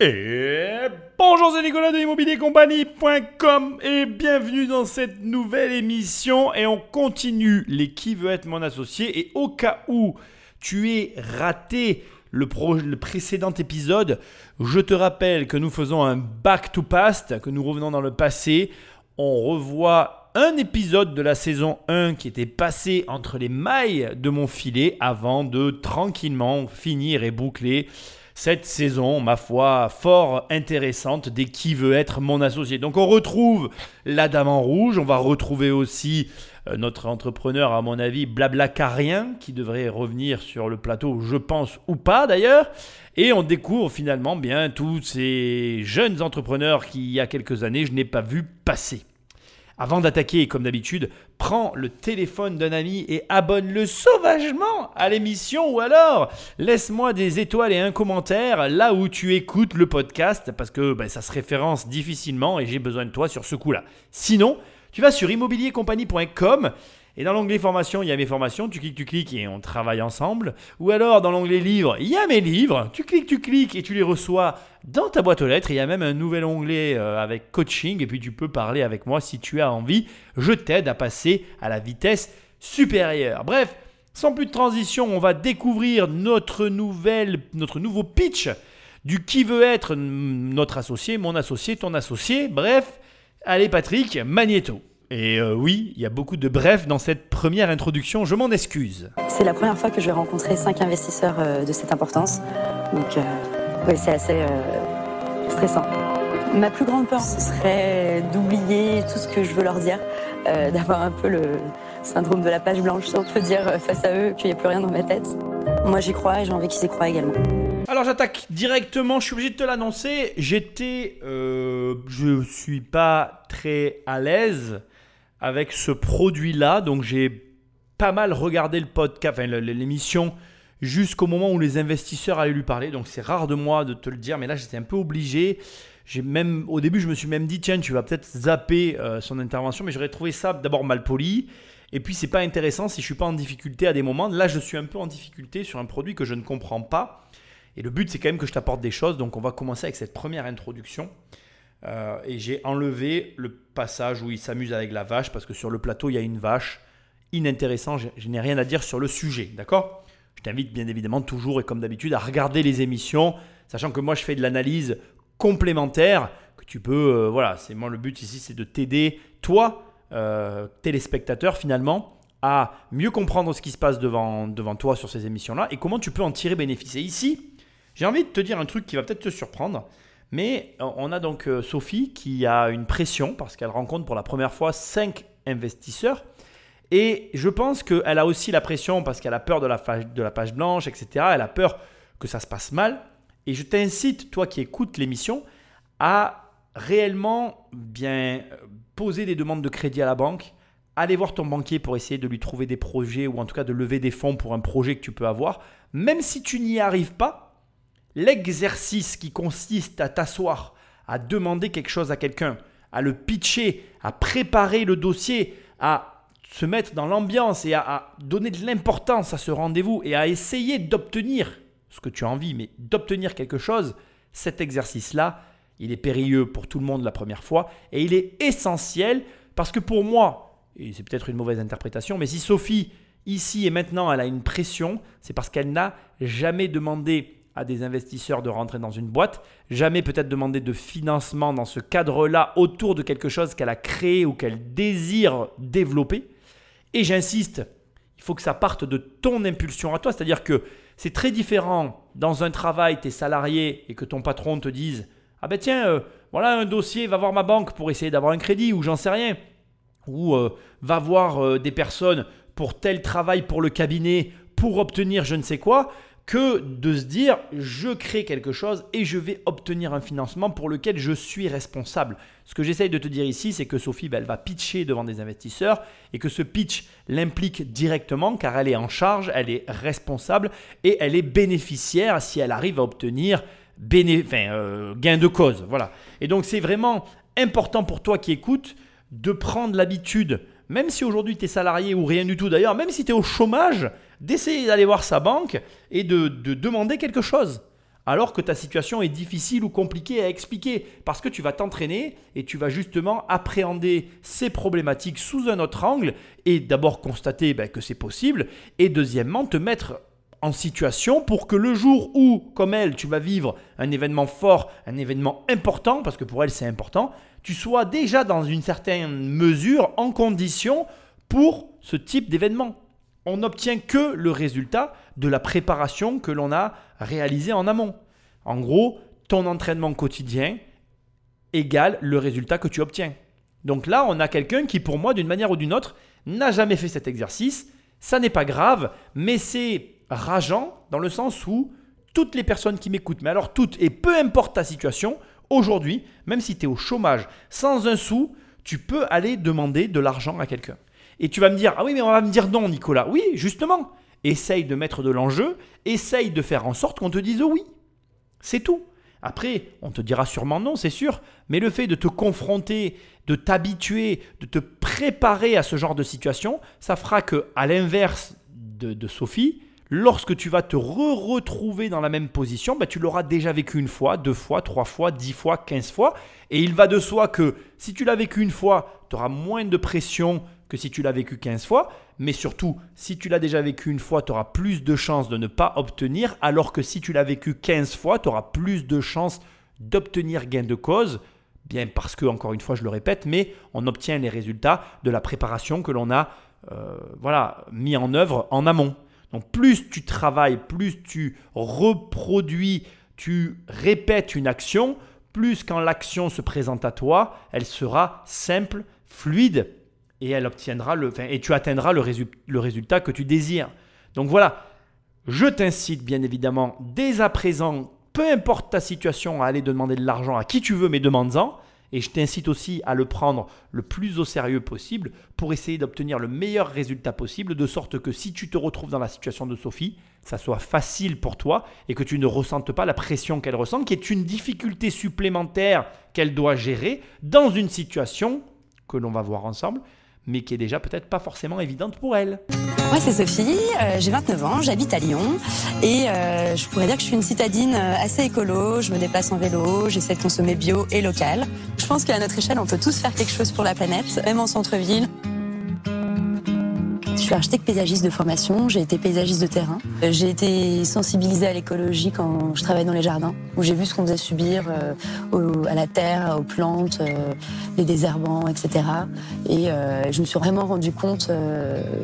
Et bonjour, c'est Nicolas de immobiliercompagnie.com et bienvenue dans cette nouvelle émission. Et on continue les qui veut être mon associé? Et au cas où tu es raté le, le précédent épisode, je te rappelle que nous faisons un back to past, que nous revenons dans le passé. On revoit un épisode de la saison 1 qui était passé entre les mailles de mon filet avant de tranquillement finir et boucler cette saison, ma foi, fort intéressante des qui veut être mon associé. Donc on retrouve la dame en rouge, on va retrouver aussi euh, notre entrepreneur, à mon avis, Blablacarien, qui devrait revenir sur le plateau, je pense, ou pas d'ailleurs. Et on découvre finalement bien tous ces jeunes entrepreneurs qui, il y a quelques années, je n'ai pas vu passer. Avant d'attaquer, comme d'habitude, prends le téléphone d'un ami et abonne-le sauvagement à l'émission ou alors laisse-moi des étoiles et un commentaire là où tu écoutes le podcast parce que ben, ça se référence difficilement et j'ai besoin de toi sur ce coup-là. Sinon, tu vas sur immobiliercompagnie.com et dans l'onglet formation, il y a mes formations, tu cliques, tu cliques et on travaille ensemble. Ou alors dans l'onglet livres, il y a mes livres, tu cliques, tu cliques et tu les reçois dans ta boîte aux lettres. Il y a même un nouvel onglet euh, avec coaching et puis tu peux parler avec moi si tu as envie. Je t'aide à passer à la vitesse supérieure. Bref, sans plus de transition, on va découvrir notre nouvelle, notre nouveau pitch du qui veut être notre associé, mon associé, ton associé. Bref, allez Patrick, magnéto. Et euh, oui, il y a beaucoup de brefs dans cette première introduction, je m'en excuse. C'est la première fois que je vais rencontrer cinq investisseurs euh, de cette importance. Donc, euh, c'est assez stressant. Ma plus grande peur, ce serait d'oublier tout ce que je veux leur dire, d'avoir un peu le syndrome de la page blanche, si on peut dire, face à eux, qu'il n'y a plus rien dans ma tête. Moi, j'y crois et j'ai envie qu'ils y croient également. Alors j'attaque directement, je suis obligé de te l'annoncer. J'étais, euh, je suis pas très à l'aise avec ce produit-là. Donc j'ai pas mal regardé le podcast, l'émission jusqu'au moment où les investisseurs allaient lui parler. Donc c'est rare de moi de te le dire, mais là j'étais un peu obligé. Même au début je me suis même dit tiens tu vas peut-être zapper euh, son intervention, mais j'aurais trouvé ça d'abord mal poli. Et puis c'est pas intéressant si je suis pas en difficulté à des moments. Là je suis un peu en difficulté sur un produit que je ne comprends pas. Et le but c'est quand même que je t'apporte des choses. Donc on va commencer avec cette première introduction. Euh, et j'ai enlevé le passage où il s'amuse avec la vache parce que sur le plateau, il y a une vache. Inintéressant, je, n'ai rien à dire sur le sujet, d'accord? Je t'invite bien évidemment toujours et comme d'habitude à regarder les émissions, sachant que moi je fais de l'analyse complémentaire que tu peux, euh, voilà, c'est moi le but ici, c'est de t'aider, toi, euh, téléspectateur finalement, à mieux comprendre ce qui se passe devant, devant toi sur ces émissions-là et comment tu peux en tirer bénéfice. Et ici, j'ai envie de te dire un truc qui va peut-être te surprendre. Mais euh, on a donc euh, Sophie qui a une pression parce qu'elle rencontre pour la première fois 5 investisseurs. Et je pense qu'elle a aussi la pression parce qu'elle a peur de la, de la page blanche, etc. Elle a peur que ça se passe mal. Et je t'incite, toi qui écoutes l'émission, à réellement bien euh, poser des demandes de crédit à la banque, aller voir ton banquier pour essayer de lui trouver des projets ou en tout cas de lever des fonds pour un projet que tu peux avoir. Même si tu n'y arrives pas, L'exercice qui consiste à t'asseoir, à demander quelque chose à quelqu'un, à le pitcher, à préparer le dossier, à se mettre dans l'ambiance et à, donner de l'importance à ce rendez-vous et à essayer d'obtenir ce que tu as envie, mais d'obtenir quelque chose, cet exercice-là, il est périlleux pour tout le monde la première fois et il est essentiel parce que pour moi, et c'est peut-être une mauvaise interprétation, mais si Sophie, ici et maintenant, elle a une pression, c'est parce qu'elle n'a jamais demandé à des investisseurs de rentrer dans une boîte, jamais peut-être demander de financement dans ce cadre-là autour de quelque chose qu'elle a créé ou qu'elle désire développer. Et j'insiste, il faut que ça parte de ton impulsion à toi, c'est-à-dire que c'est très différent dans un travail, tu es salarié et que ton patron te dise Ah ben tiens, euh, voilà un dossier, va voir ma banque pour essayer d'avoir un crédit ou j'en sais rien. Ou euh, va voir euh, des personnes pour tel travail pour le cabinet pour obtenir je ne sais quoi que de se dire je crée quelque chose et je vais obtenir un financement pour lequel je suis responsable. Ce que j'essaye de te dire ici, c'est que Sophie, ben, elle va pitcher devant des investisseurs et que ce pitch l'implique directement car elle est en charge, elle est responsable et elle est bénéficiaire si elle arrive à obtenir euh, gain de cause. Voilà. Et donc c'est vraiment important pour toi qui écoutes de prendre l'habitude, même si aujourd'hui tu es salarié ou rien du tout d'ailleurs, même si tu es au chômage, d'essayer d'aller voir sa banque et de, demander quelque chose. alors que ta situation est difficile ou compliquée à expliquer, parce que tu vas t'entraîner et tu vas justement appréhender ces problématiques sous un autre angle, et d'abord constater ben, que c'est possible, et deuxièmement te mettre en situation pour que le jour où, comme elle, tu vas vivre un événement fort, un événement important, parce que pour elle c'est important, tu sois déjà dans une certaine mesure en condition pour ce type d'événement. On n'obtient que le résultat de la préparation que l'on a réalisée en amont. En gros, ton entraînement quotidien égale le résultat que tu obtiens. Donc là, on a quelqu'un qui, pour moi, d'une manière ou d'une autre, n'a jamais fait cet exercice. Ça n'est pas grave, mais c'est rageant dans le sens où toutes les personnes qui m'écoutent, mais alors toutes, et peu importe ta situation, aujourd'hui, même si tu es au chômage, sans un sou, tu peux aller demander de l'argent à quelqu'un. Et tu vas me dire, ah oui, mais on va me dire non, Nicolas. Oui, justement, essaye de mettre de l'enjeu, essaye de faire en sorte qu'on te dise oui. C'est tout. Après, on te dira sûrement non, c'est sûr, mais le fait de te confronter, de t'habituer, de te préparer à ce genre de situation, ça fera que, à l'inverse de, Sophie, lorsque tu vas te re-retrouver dans la même position, ben, tu l'auras déjà vécu une fois, deux fois, trois fois, dix fois, quinze fois. Et il va de soi que si tu l'as vécu une fois, tu auras moins de pression si tu l'as vécu 15 fois. Mais surtout, si tu l'as déjà vécu une fois, tu auras plus de chances de ne pas obtenir. Alors que si tu l'as vécu 15 fois, tu auras plus de chances d'obtenir gain de cause. Bien parce que, encore une fois, je le répète, mais on obtient les résultats de la préparation que l'on a euh, voilà, mis en œuvre en amont. Donc plus tu travailles, plus tu reproduis, tu répètes une action, plus quand l'action se présente à toi, elle sera simple, fluide et elle obtiendra le, et tu atteindras le, le résultat que tu désires. Donc voilà, je t'incite bien évidemment dès à présent, peu importe ta situation, à aller demander de l'argent à qui tu veux, mais demande-en. Et je t'incite aussi à le prendre le plus au sérieux possible pour essayer d'obtenir le meilleur résultat possible, de sorte que si tu te retrouves dans la situation de Sophie, ça soit facile pour toi et que tu ne ressentes pas la pression qu'elle ressent, qui est une difficulté supplémentaire qu'elle doit gérer dans une situation que l'on va voir ensemble, mais qui est déjà peut-être pas forcément évidente pour elle. Moi c'est Sophie, euh, j'ai 29 ans, j'habite à Lyon et euh, je pourrais dire que je suis une citadine euh, assez écolo, je me déplace en vélo, j'essaie de consommer bio et local. Je pense qu'à notre échelle on peut tous faire quelque chose pour la planète, même en centre-ville. Je suis architecte paysagiste de formation, j'ai été paysagiste de terrain. Euh, j'ai été sensibilisée à l'écologie quand je travaillais dans les jardins, où j'ai vu ce qu'on faisait subir euh, à la terre, aux plantes, euh, les désherbants, etc. Et je me suis vraiment rendu compte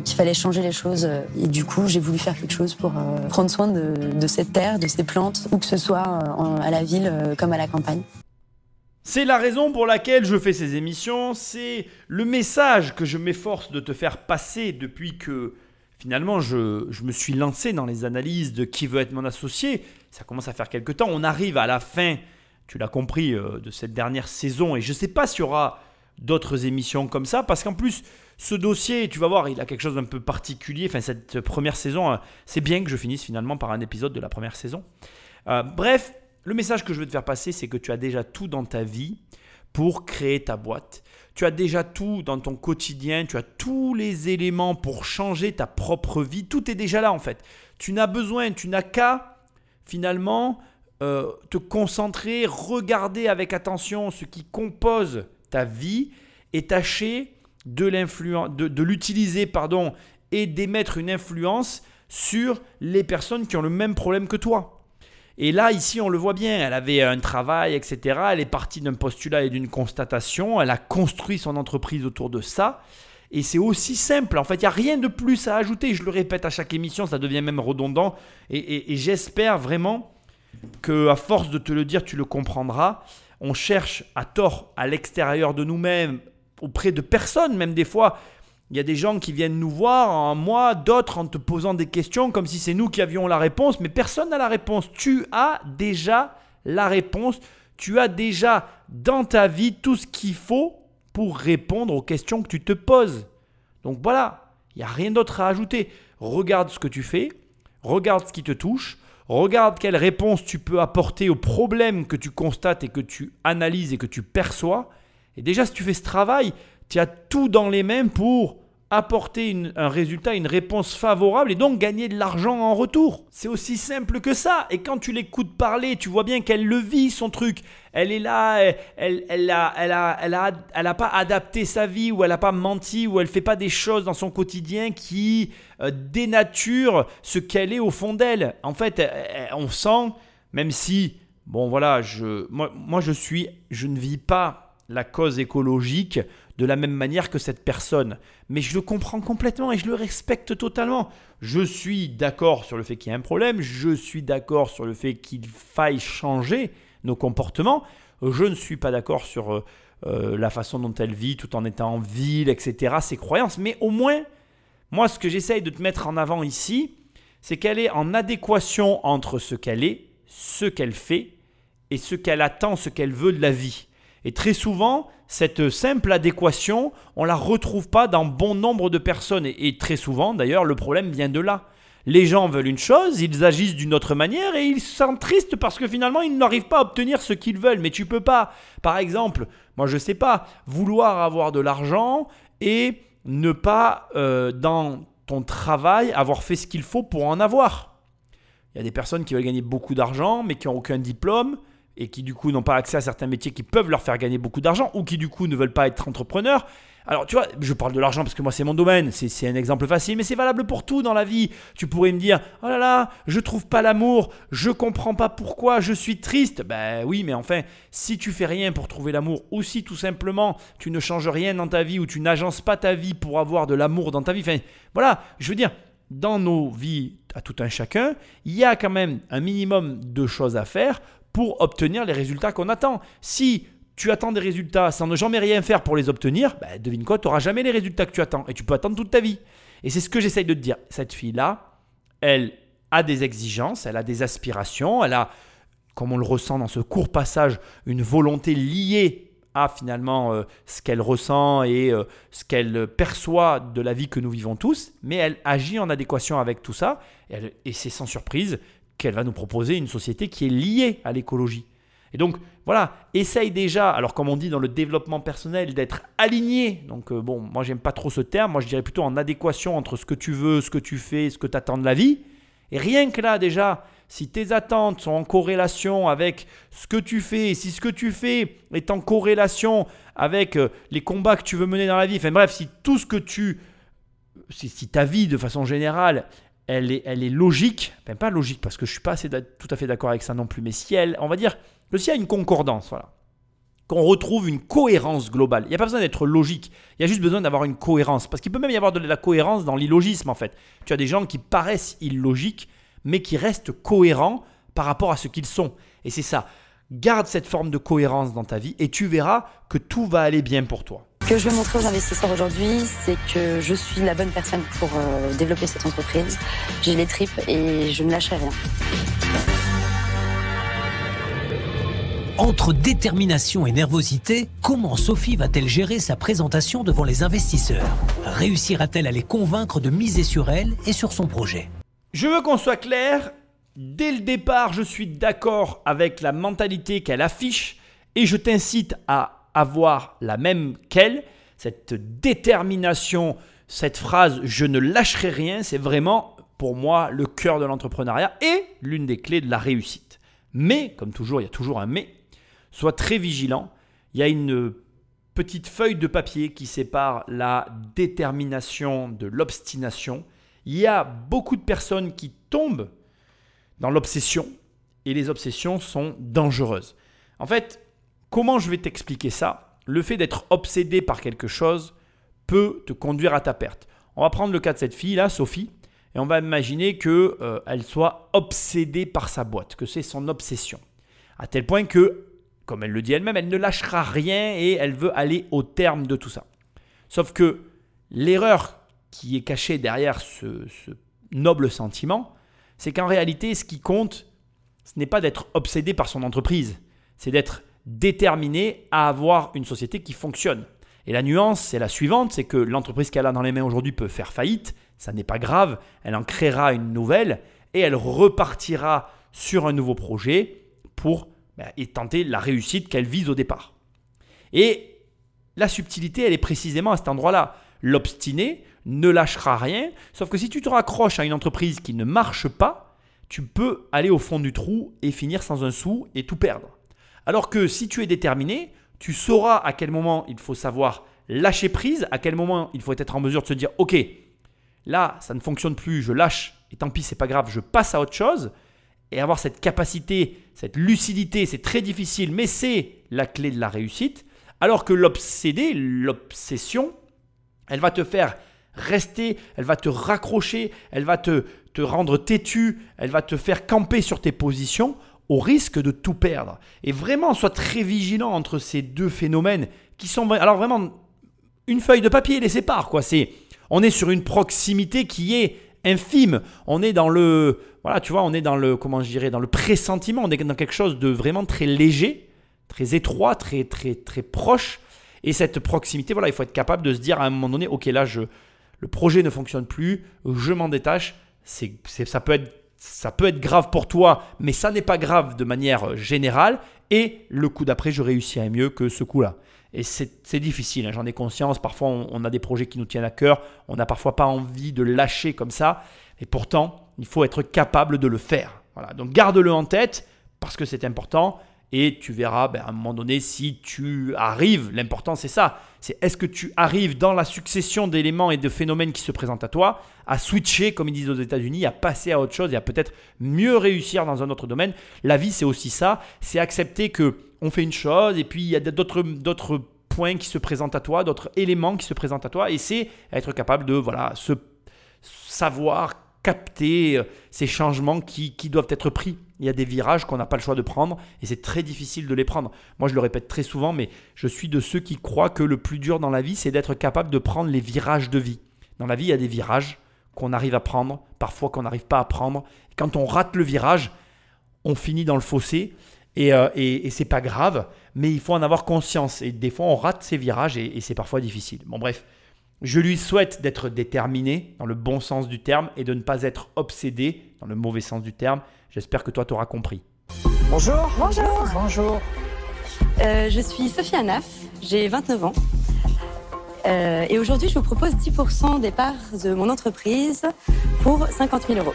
qu'il fallait changer les choses. Et du coup, j'ai voulu faire quelque chose pour prendre soin de, cette terre, de ces plantes, où que ce soit à la ville comme à la campagne. C'est la raison pour laquelle je fais ces émissions, c'est le message que je m'efforce de te faire passer depuis que finalement je, me suis lancé dans les analyses de qui veut être mon associé. Ça commence à faire quelques temps. On arrive à la fin, tu l'as compris, euh, de cette dernière saison et je ne sais pas s'il y aura d'autres émissions comme ça parce qu'en plus ce dossier, tu vas voir, il a quelque chose d'un peu particulier. Enfin, cette première saison, euh, c'est bien que je finisse finalement par un épisode de la première saison. Euh, bref, le message que je veux te faire passer, c'est que tu as déjà tout dans ta vie pour créer ta boîte. Tu as déjà tout dans ton quotidien, tu as tous les éléments pour changer ta propre vie. Tout est déjà là en fait. Tu n'as besoin, tu n'as qu'à finalement euh, te concentrer, regarder avec attention ce qui compose ta vie et tâcher de, de, de l'utiliser pardon, et d'émettre une influence sur les personnes qui ont le même problème que toi. Et là, ici, on le voit bien, elle avait un travail, etc. Elle est partie d'un postulat et d'une constatation. Elle a construit son entreprise autour de ça. Et c'est aussi simple. En fait, il n'y a rien de plus à ajouter. Je le répète à chaque émission, ça devient même redondant. Et, j'espère vraiment que, à force de te le dire, tu le comprendras. On cherche à tort à l'extérieur de nous-mêmes, auprès de personnes, même des fois, il y a des gens qui viennent nous voir en moi, d'autres en te posant des questions comme si c'est nous qui avions la réponse, mais personne n'a la réponse. Tu as déjà la réponse. Tu as déjà dans ta vie tout ce qu'il faut pour répondre aux questions que tu te poses. Donc voilà, il n'y a rien d'autre à ajouter. Regarde ce que tu fais, regarde ce qui te touche, regarde quelle réponse tu peux apporter aux problèmes que tu constates et que tu analyses et que tu perçois. Et déjà, si tu fais ce travail, tu as tout dans les mains pour apporter un résultat, une réponse favorable et donc gagner de l'argent en retour. C'est aussi simple que ça. Et quand tu l'écoutes parler, tu vois bien qu'elle le vit son truc. Elle est là, elle, elle, a, elle, a, elle, a, elle a pas adapté sa vie ou elle n'a pas menti ou elle fait pas des choses dans son quotidien qui euh, dénaturent ce qu'elle est au fond d'elle. En fait, on sent, même si, bon voilà, je, moi, moi je suis, je ne vis pas la cause écologique de la même manière que cette personne. Mais je le comprends complètement et je le respecte totalement. Je suis d'accord sur le fait qu'il y a un problème, je suis d'accord sur le fait qu'il faille changer nos comportements, je ne suis pas d'accord sur euh, euh, la façon dont elle vit tout en étant en ville, etc., ses croyances, mais au moins, moi ce que j'essaye de te mettre en avant ici, c'est qu'elle est en adéquation entre ce qu'elle est, ce qu'elle fait, et ce qu'elle attend, ce qu'elle veut de la vie. Et très souvent, cette simple adéquation, on la retrouve pas dans bon nombre de personnes. Et, très souvent, d'ailleurs, le problème vient de là. Les gens veulent une chose, ils agissent d'une autre manière et ils sont tristes parce que finalement ils n'arrivent pas à obtenir ce qu'ils veulent. Mais tu peux pas, par exemple, moi je sais pas, vouloir avoir de l'argent et ne pas euh, dans ton travail avoir fait ce qu'il faut pour en avoir. Il y a des personnes qui veulent gagner beaucoup d'argent mais qui n'ont aucun diplôme et qui du coup n'ont pas accès à certains métiers qui peuvent leur faire gagner beaucoup d'argent ou qui du coup ne veulent pas être entrepreneurs. Alors tu vois, je parle de l'argent parce que moi c'est mon domaine, c'est un exemple facile, mais c'est valable pour tout dans la vie. Tu pourrais me dire, oh là là, je trouve pas l'amour, je comprends pas pourquoi, je suis triste. Ben oui, mais enfin, si tu fais rien pour trouver l'amour, ou si tout simplement tu ne changes rien dans ta vie, ou tu n'agences pas ta vie pour avoir de l'amour dans ta vie, enfin voilà, je veux dire, dans nos vies à tout un chacun, il y a quand même un minimum de choses à faire pour obtenir les résultats qu'on attend. Si tu attends des résultats sans ne jamais rien faire pour les obtenir, bah, devine quoi, tu n'auras jamais les résultats que tu attends et tu peux attendre toute ta vie. Et c'est ce que j'essaye de te dire. Cette fille-là, elle a des exigences, elle a des aspirations, elle a, comme on le ressent dans ce court passage, une volonté liée à finalement euh, ce qu'elle ressent et euh, ce qu'elle perçoit de la vie que nous vivons tous, mais elle agit en adéquation avec tout ça, et c'est sans surprise qu'elle va nous proposer une société qui est liée à l'écologie. Et donc, voilà, essaye déjà, alors comme on dit dans le développement personnel, d'être aligné. Donc, euh, bon, moi, j'aime pas trop ce terme. Moi, je dirais plutôt en adéquation entre ce que tu veux, ce que tu fais, ce que tu attends de la vie. Et rien que là, déjà, si tes attentes sont en corrélation avec ce que tu fais, si ce que tu fais est en corrélation avec euh, les combats que tu veux mener dans la vie, enfin bref, si tout ce que tu. Si, si ta vie, de façon générale, elle est, logique, enfin pas logique parce que je suis pas tout à fait d'accord avec ça non plus, mais si elle, on va dire que s'il y a une concordance, voilà, qu'on retrouve une cohérence globale, il n'y a pas besoin d'être logique, il y a juste besoin d'avoir une cohérence, parce qu'il peut même y avoir de la cohérence dans l'illogisme en fait. Tu as des gens qui paraissent illogiques, mais qui restent cohérents par rapport à ce qu'ils sont, et c'est ça. Garde cette forme de cohérence dans ta vie et tu verras que tout va aller bien pour toi. Ce que je veux montrer aux investisseurs aujourd'hui, c'est que je suis la bonne personne pour euh, développer cette entreprise. J'ai les tripes et je ne lâcherai rien. Entre détermination et nervosité, comment Sophie va-t-elle gérer sa présentation devant les investisseurs? Réussira-t-elle à les convaincre de miser sur elle et sur son projet? Je veux qu'on soit clair. Dès le départ, je suis d'accord avec la mentalité qu'elle affiche et je t'incite à avoir la même qu'elle, cette détermination, cette phrase je ne lâcherai rien, c'est vraiment pour moi le cœur de l'entrepreneuriat et l'une des clés de la réussite. Mais, comme toujours, il y a toujours un mais, sois très vigilant, il y a une petite feuille de papier qui sépare la détermination de l'obstination. Il y a beaucoup de personnes qui tombent dans l'obsession et les obsessions sont dangereuses. En fait, Comment je vais t'expliquer ça? Le fait d'être obsédé par quelque chose peut te conduire à ta perte. On va prendre le cas de cette fille là, Sophie, et on va imaginer qu'elle euh, soit obsédée par sa boîte, que c'est son obsession, à tel point que, comme elle le dit elle-même, elle ne lâchera rien et elle veut aller au terme de tout ça. Sauf que l'erreur qui est cachée derrière ce noble sentiment, c'est qu'en réalité, ce qui compte, ce n'est pas d'être obsédé par son entreprise, c'est d'être déterminée à avoir une société qui fonctionne. Et la nuance, c'est la suivante, c'est que l'entreprise qu'elle a dans les mains aujourd'hui peut faire faillite, ça n'est pas grave, elle en créera une nouvelle et elle repartira sur un nouveau projet pour bah, tenter la réussite qu'elle vise au départ. Et la subtilité, elle est précisément à cet endroit-là. L'obstiné, ne lâchera rien. Sauf que si tu te raccroches à une entreprise qui ne marche pas, tu peux aller au fond du trou et finir sans un sou et tout perdre. Alors que si tu es déterminé, tu sauras à quel moment il faut savoir lâcher prise, à quel moment il faut être en mesure de se dire OK, là ça ne fonctionne plus, je lâche et tant pis, c'est pas grave, je passe à autre chose et avoir cette capacité, cette lucidité, c'est très difficile, mais c'est la clé de la réussite. Alors que l'obsédé, l'obsession, elle va te faire rester, elle va te raccrocher, elle va te, te rendre têtu, elle va te faire camper sur tes positions au risque de tout perdre. Et vraiment, sois très vigilant entre ces deux phénomènes qui sont... Alors vraiment, une feuille de papier les sépare, quoi. C'est, on est sur une proximité qui est infime. On est dans le, voilà, tu vois, on est dans le, comment je dirais, dans le pressentiment. On est dans quelque chose de vraiment très léger, très étroit, très, très, très proche. Et cette proximité, voilà, il faut être capable de se dire à un moment donné, ok, là, je, le projet ne fonctionne plus, je m'en détache. C'est, ça peut être ça peut être grave pour toi, mais ça n'est pas grave de manière générale. Et le coup d'après, je réussirai mieux que ce coup-là. Et c'est difficile, hein, j'en ai conscience. Parfois, on, a des projets qui nous tiennent à cœur. On n'a parfois pas envie de lâcher comme ça. Et pourtant, il faut être capable de le faire. Voilà. Donc, garde-le en tête parce que c'est important. Et tu verras ben, à un moment donné si tu arrives. L'important, c'est ça. C'est est-ce que tu arrives dans la succession d'éléments et de phénomènes qui se présentent à toi à switcher, comme ils disent aux États-Unis, à passer à autre chose et à peut-être mieux réussir dans un autre domaine? La vie, c'est aussi ça. C'est accepter que on fait une chose et puis il y a d'autres, d'autres points qui se présentent à toi, d'autres éléments qui se présentent à toi et c'est être capable de voilà, se savoir capter euh, ces changements qui, qui doivent être pris. Il y a des virages qu'on n'a pas le choix de prendre et c'est très difficile de les prendre. Moi, je le répète très souvent, mais je suis de ceux qui croient que le plus dur dans la vie, c'est d'être capable de prendre les virages de vie. Dans la vie, il y a des virages qu'on arrive à prendre, parfois qu'on n'arrive pas à prendre. quand on rate le virage, on finit dans le fossé et, euh, et, c'est pas grave, mais il faut en avoir conscience. Et des fois, on rate ces virages et, c'est parfois difficile. Bon, bref, je lui souhaite d'être déterminé dans le bon sens du terme et de ne pas être obsédé dans le mauvais sens du terme. J'espère que toi, tu auras compris. Bonjour. Bonjour. Bonjour. Euh, je suis Sophie Anaf, j'ai 29 ans. Euh, et aujourd'hui, je vous propose 10% des parts de mon entreprise pour 50 000 euros.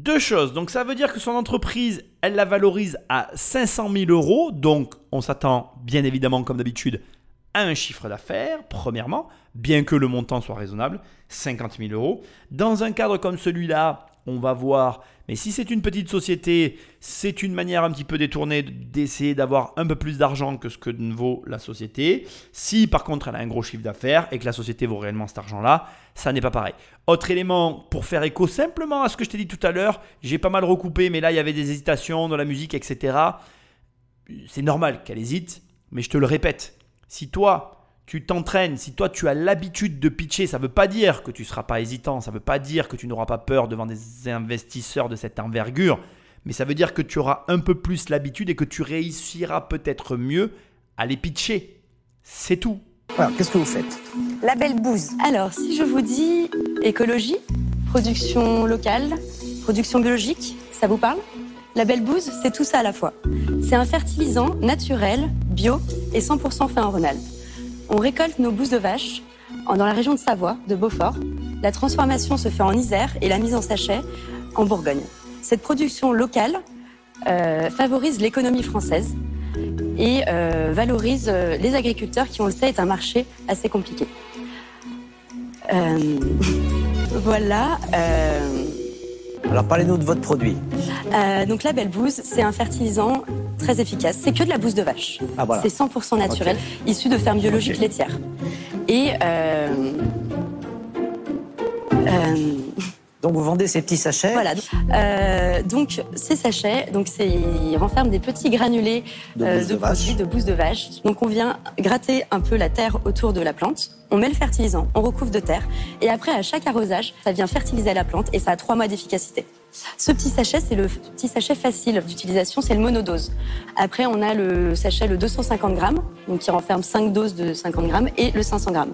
Deux choses. Donc ça veut dire que son entreprise, elle la valorise à 500 000 euros. Donc on s'attend bien évidemment, comme d'habitude, un chiffre d'affaires, premièrement, bien que le montant soit raisonnable, 50 000 euros. Dans un cadre comme celui-là, on va voir. Mais si c'est une petite société, c'est une manière un petit peu détournée d'essayer d'avoir un peu plus d'argent que ce que vaut la société. Si par contre elle a un gros chiffre d'affaires et que la société vaut réellement cet argent-là, ça n'est pas pareil. Autre élément pour faire écho simplement à ce que je t'ai dit tout à l'heure, j'ai pas mal recoupé, mais là il y avait des hésitations dans la musique, etc. C'est normal qu'elle hésite, mais je te le répète. Si toi, tu t'entraînes, si toi tu as l'habitude de pitcher, ça ne veut pas dire que tu ne seras pas hésitant, ça ne veut pas dire que tu n'auras pas peur devant des investisseurs de cette envergure, mais ça veut dire que tu auras un peu plus l'habitude et que tu réussiras peut-être mieux à les pitcher. C'est tout. Alors, qu'est-ce que vous faites? La belle bouse. Alors, si je vous dis écologie, production locale, production biologique, ça vous parle? La belle bouse, c'est tout ça à la fois. C'est un fertilisant naturel, bio et 100% fait en Rhône-Alpes. On récolte nos bousses de vache dans la région de Savoie, de Beaufort. La transformation se fait en Isère et la mise en sachet en Bourgogne. Cette production locale euh, favorise l'économie française et euh, valorise euh, les agriculteurs qui, on le sait, est un marché assez compliqué. voilà. Alors parlez-nous de votre produit. donc la Belle Bouse, c'est un fertilisant très efficace. C'est que de la bouse de vache. Ah, c'est 100% naturel, issu de fermes biologiques laitières. Et euh, euh, donc vous vendez ces petits sachets Voilà. Euh, donc ces sachets, donc ils renferment des petits granulés de, bouse de, produits de bouse de vache. Donc on vient gratter un peu la terre autour de la plante. On met le fertilisant, on recouvre de terre, et après à chaque arrosage, ça vient fertiliser la plante et ça a trois mois d'efficacité. Ce petit sachet, c'est le petit sachet facile d'utilisation, c'est le monodose. Après, on a le sachet le 250 grammes, donc qui renferme 5 doses de 50 grammes, et le 500 grammes.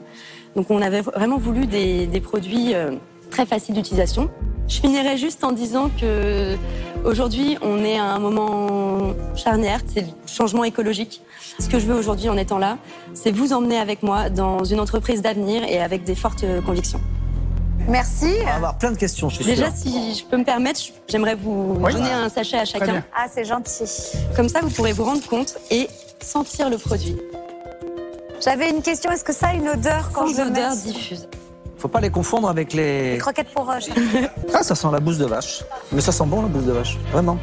Donc on avait vraiment voulu des, produits euh, très faciles d'utilisation. Je finirai juste en disant que aujourd'hui, on est à un moment charnière, c'est le changement écologique. Ce que je veux aujourd'hui en étant là, c'est vous emmener avec moi dans une entreprise d'avenir et avec des fortes convictions. Merci. On va avoir plein de questions, je suis Déjà, sûr. si je peux me permettre, j'aimerais vous Oui. donner un sachet à chacun. Ah, c'est gentil. Comme ça, vous pourrez vous rendre compte et sentir le produit. J'avais une question. Est-ce que ça a une odeur quand Sans je odeur mets? diffuse. Faut pas les confondre avec les. les croquettes pour roche Ah, ça sent la bouse de vache. Mais ça sent bon la bouse de vache, vraiment.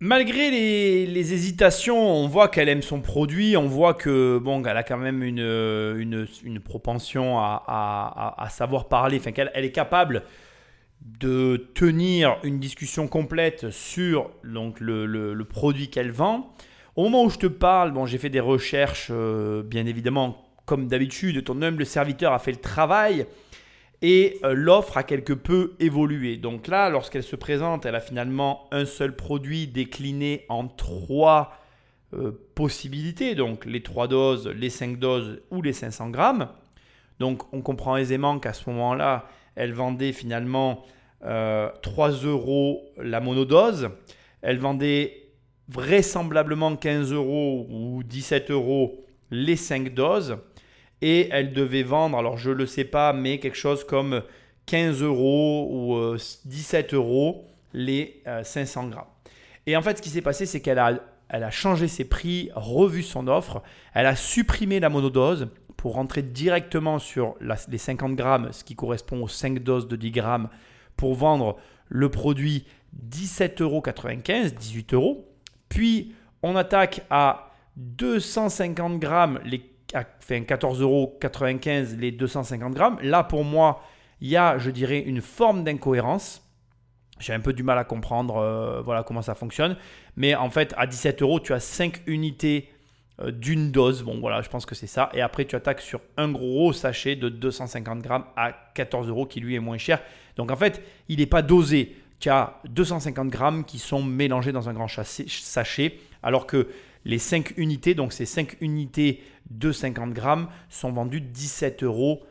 Malgré les, les hésitations, on voit qu'elle aime son produit, on voit que bon, qu'elle a quand même une, une, une propension à, à- à- à savoir parler, enfin qu'elle elle est capable de tenir une discussion complète sur donc, le, le- le produit qu'elle vend. Au moment où je te parle, bon, j'ai fait des recherches, euh, bien évidemment, comme d'habitude, ton humble serviteur a fait le travail et euh, l'offre a quelque peu évolué. Donc là, lorsqu'elle se présente, elle a finalement un seul produit décliné en trois euh, possibilités, donc les trois doses, les 5 doses ou les 500 grammes. Donc on comprend aisément qu'à ce moment-là, elle vendait finalement euh, 3 euros la monodose. Elle vendait vraisemblablement 15 euros ou 17 euros les 5 doses. Et elle devait vendre, alors je ne le sais pas, mais quelque chose comme 15 euros ou euh, 17 euros les euh, 500 grammes. Et en fait, ce qui s'est passé, c'est qu'elle a, changé ses prix, revu son offre, elle a supprimé la monodose pour rentrer directement sur les 50 grammes, ce qui correspond aux 5 doses de 10 grammes, pour vendre le produit 17,95 euros, 18 euros. Puis on attaque à 250 grammes, les, enfin 14,95 euros les 250 grammes. Là, pour moi, il y a, je dirais, une forme d'incohérence. J'ai un peu du mal à comprendre euh, voilà, comment ça fonctionne. Mais en fait, à 17 euros, tu as 5 unités euh, d'une dose. Bon, voilà, je pense que c'est ça. Et après, tu attaques sur un gros sachet de 250 grammes à 14 euros qui lui est moins cher. Donc en fait, il n'est pas dosé. Tu as 250 grammes qui sont mélangés dans un grand sachet, alors que les 5 unités, donc ces 5 unités de 50 grammes, sont vendues 17,95 euros.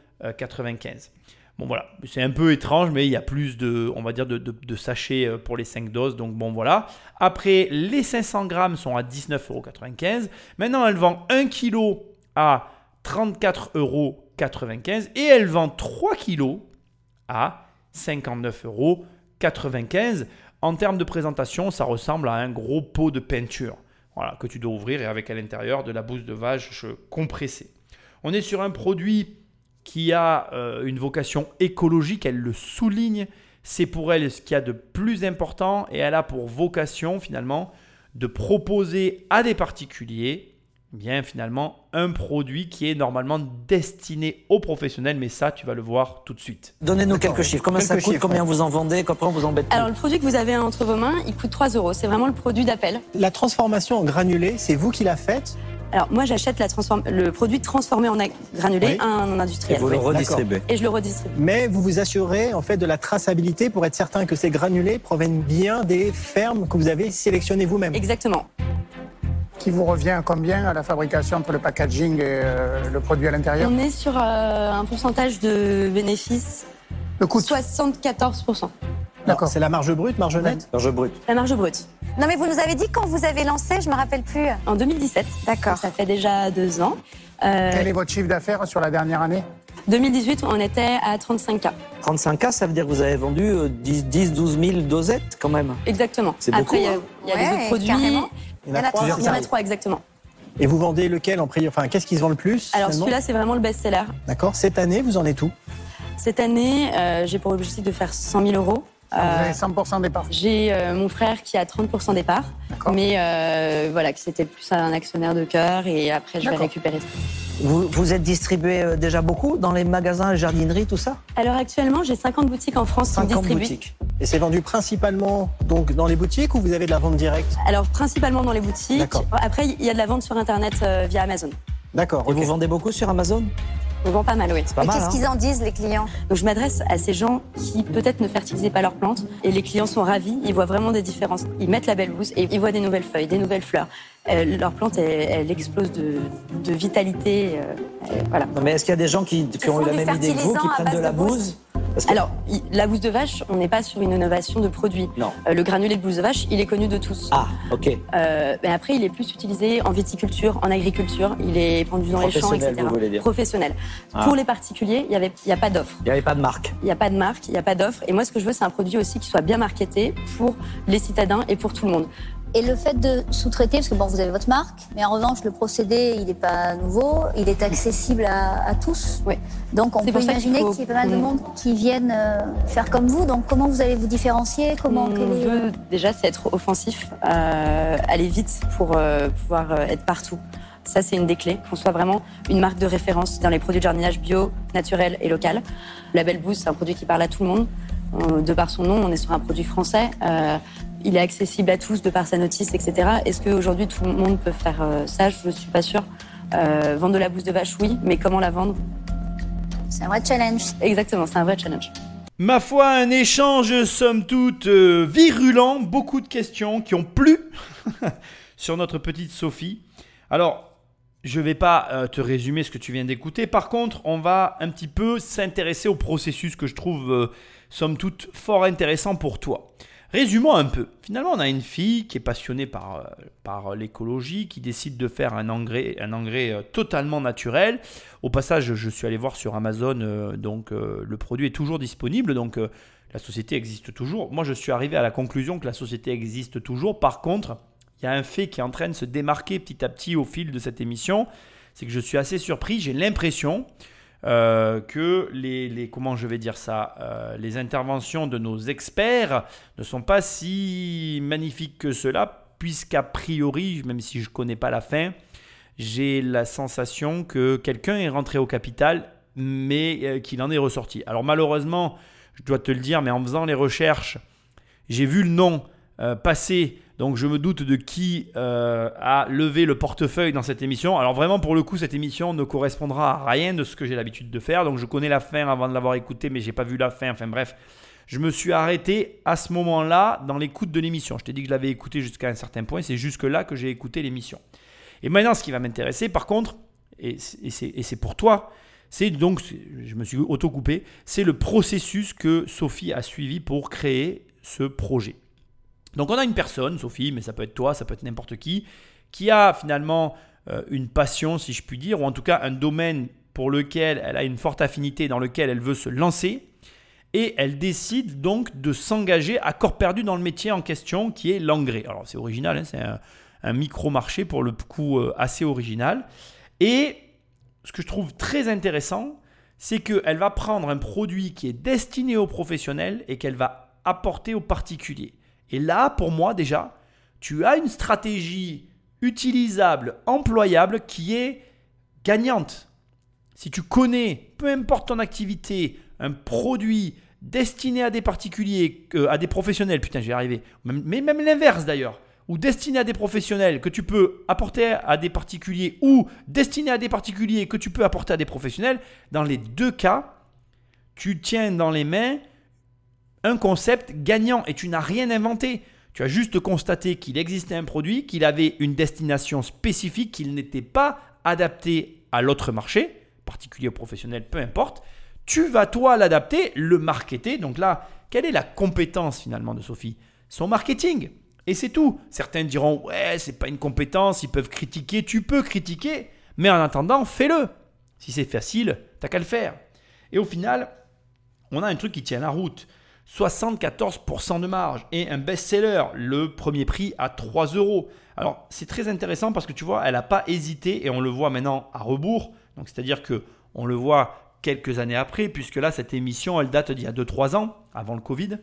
Bon voilà, c'est un peu étrange, mais il y a plus de, on va dire, de, sachets euh, pour les 5 doses. Donc bon voilà. Après, les 500 grammes sont à 19,95 euros. Maintenant, elle vend 1 kg à 34,95 euros. Et elle vend 3 kg à 59,95 euros. En termes de présentation, ça ressemble à un gros pot de peinture voilà, que tu dois ouvrir et avec à l'intérieur de la bouse de vache compressée. On est sur un produit qui a euh, une vocation écologique, elle le souligne, c'est pour elle ce qu'il y a de plus important et elle a pour vocation finalement de proposer à des particuliers bien finalement un produit qui est normalement destiné aux professionnels, mais ça tu vas le voir tout de suite. Donnez-nous quelques chiffres. Combien ça coûte chiffres, Combien ouais. vous en vendez Comment vous embêtez plus Alors, le produit que vous avez entre vos mains, il coûte 3 euros. C'est vraiment le produit d'appel. La transformation en granulé, c'est vous qui la faites Alors, moi, j'achète la transform- le produit transformé en granulé Oui. à un Et industriel. vous le redistribuez. Et je le redistribue. mais vous vous assurez en fait de la traçabilité pour être certain que ces granulés proviennent bien des fermes que vous avez sélectionnées vous-même. Exactement. Qui vous revient à combien à la fabrication entre le packaging et euh, le produit à l'intérieur On est sur euh, un pourcentage de bénéfice Le coût 74%. D'accord. C'est la marge brute, marge nette Marge brute. La marge brute. Non, mais vous nous avez dit quand vous avez lancé, je me rappelle plus. En 2017. D'accord. Ça fait déjà deux ans. Euh, Quel est votre chiffre d'affaires sur la dernière année? 2018, on était à 35K. 35K, ça veut dire que vous avez vendu euh, 10, 10 12 000 dosettes quand même. Exactement. C'est Après, il y a, beaucoup, il y a Ouais, les autres produits. carrément. Il y en a trois. trois. Il y en a trois, exactement. Et vous vendez lequel en prix Enfin, qu'est-ce qui se vend le plus Alors, celui-là, c'est vraiment le best-seller. D'accord. Cette année, vous en êtes où? Cette année, euh, j'ai pour objectif de faire 100 000 euros. Vous Euh, avez 100% des parts. J'ai euh, mon frère qui a 30% des parts, mais euh, voilà, que c'était plus un actionnaire de cœur et après je vais récupérer ça. Vous, vous êtes distribué euh, déjà beaucoup dans les magasins, les jardineries, tout ça? Alors actuellement, j'ai 50 boutiques en France qui me 50 distribuent. boutiques. Et c'est vendu principalement donc dans les boutiques ou vous avez de la vente directe? Alors principalement dans les boutiques. D'accord. Après, il y a de la vente sur Internet euh, via Amazon. D'accord. Et vous vendez beaucoup sur Amazon? On vend pas mal, oui. Pas Et mal. qu'est-ce hein qu'ils en disent, les clients? Donc je m'adresse à ces gens qui peut-être ne fertilisaient pas leurs plantes et les clients sont ravis, ils voient vraiment des différences. Ils mettent la belle blouse et ils voient des nouvelles feuilles, des nouvelles fleurs. Euh, leur plante, elle, elle explose de, de vitalité. euh, euh, voilà. Non, mais est-ce qu'il y a des gens qui, qui ont eu la même idée que vous, qui à prennent de la de bouse bouse Parce que- Alors, la bouse de vache, on n'est pas sur une innovation de produit. Non. Euh, le granulé de bouse de vache, il est connu de tous. Ah, ok. Euh, mais après, il est plus utilisé en viticulture, en agriculture. Il est pendu dans les champs, etc. vous voulez dire. Professionnel. Ah. Pour les particuliers, il n'y avait, y a pas d'offre. Il n'y avait pas de marque. Il n'y a pas de marque, il n'y a pas d'offre. Et moi, ce que je veux, c'est un produit aussi qui soit bien marketé pour les citadins et pour tout le monde. Et le fait de sous-traiter, parce que bon, vous avez votre marque, mais en revanche, le procédé, il n'est pas nouveau, il est accessible à, à tous. Oui. Donc, on peut imaginer qu'il y ait pas mal de monde qui viennent euh, faire comme vous. Donc, comment vous allez vous différencier? Comment on veut déjà, c'est être offensif, euh, aller vite pour euh, pouvoir être partout. Ça, c'est une des clés, qu'on soit vraiment une marque de référence dans les produits de jardinage bio, naturel et local. La Belle Bouse, c'est un produit qui parle à tout le monde. De par son nom, on est sur un produit français. Euh, il est accessible à tous de par sa notice, etc. Est-ce qu'aujourd'hui, tout le monde peut faire euh, ça? Je ne suis pas sûre. Euh, vendre de la bouse de vache, oui, mais comment la vendre? C'est un vrai challenge. Exactement, c'est un vrai challenge. Ma foi, un échange somme toute euh, virulent, beaucoup de questions qui ont plu sur notre petite Sophie. Alors, je vais pas euh, te résumer ce que tu viens d'écouter. Par contre, on va un petit peu s'intéresser au processus que je trouve euh, somme toute fort intéressant pour toi. Résumons un peu. Finalement, on a une fille qui est passionnée par, euh, par l'écologie, qui décide de faire un engrais, un engrais euh, totalement naturel. Au passage, je suis allé voir sur Amazon, euh, donc le produit est toujours disponible, donc la société existe toujours. Moi, je suis arrivé à la conclusion que la société existe toujours. Par contre, il y a un fait qui est en train de se démarquer petit à petit au fil de cette émission, c'est que je suis assez surpris. J'ai l'impression euh, que les, comment je vais dire ça, euh, les interventions de nos experts ne sont pas si magnifiques que cela, puisqu'a priori, même si je ne connais pas la fin, j'ai la sensation que quelqu'un est rentré au capital, mais euh, qu'il en est ressorti. Alors malheureusement, je dois te le dire, mais en faisant les recherches, j'ai vu le nom passer, donc je me doute de qui euh, a levé le portefeuille dans cette émission. Alors vraiment, pour le coup, cette émission ne correspondra à rien de ce que j'ai l'habitude de faire. Donc je connais la fin avant de l'avoir écouté, mais j'ai pas vu la fin. Enfin bref, je me suis arrêté à ce moment-là dans l'écoute de l'émission. Je t'ai dit que je l'avais écouté jusqu'à un certain point. C'est jusque là que j'ai écouté l'émission. Et maintenant, ce qui va m'intéresser, par contre, et c'est- pour toi, c'est donc, je me suis auto-coupé, c'est le processus que Sophie a suivi pour créer ce projet. Donc on a une personne, Sophie, mais ça peut être toi, ça peut être n'importe qui, qui a finalement euh, une passion, si je puis dire, ou en tout cas un domaine pour lequel elle a une forte affinité, dans lequel elle veut se lancer, et elle décide donc de s'engager à corps perdu dans le métier en question, qui est l'engrais. Alors c'est original, hein, c'est un, un micro-marché pour le coup euh, assez original. Et ce que je trouve très intéressant, c'est qu'elle va prendre un produit qui est destiné aux professionnels et qu'elle va apporter aux particuliers. Et là, pour moi déjà, tu as une stratégie utilisable, employable, qui est gagnante. Si tu connais, peu importe ton activité, un produit destiné à des particuliers, euh, à des professionnels, putain, j'y arrivé, même, mais même l'inverse d'ailleurs, ou destiné à des professionnels que tu peux apporter à des particuliers, ou destiné à des particuliers que tu peux apporter à des professionnels, dans les deux cas, tu tiens dans les mains un concept gagnant et tu n'as rien inventé. Tu as juste constaté qu'il existait un produit, qu'il avait une destination spécifique, qu'il n'était pas adapté à l'autre marché, particulier ou professionnel, peu importe. Tu vas toi l'adapter, le marketer. Donc là, quelle est la compétence finalement de Sophie? Son marketing. Et c'est tout. Certains diront ouais, c'est pas une compétence, ils peuvent critiquer, tu peux critiquer, mais en attendant, fais-le. Si c'est facile, t'as qu'à le faire. Et au final, on a un truc qui tient la route. 74% de marge et un best-seller, le premier prix à 3 euros. Alors c'est très intéressant parce que tu vois, elle n'a pas hésité et on le voit maintenant à rebours. Donc c'est-à-dire que on le voit quelques années après, puisque là cette émission elle date d'il y a 2-3 ans, avant le Covid.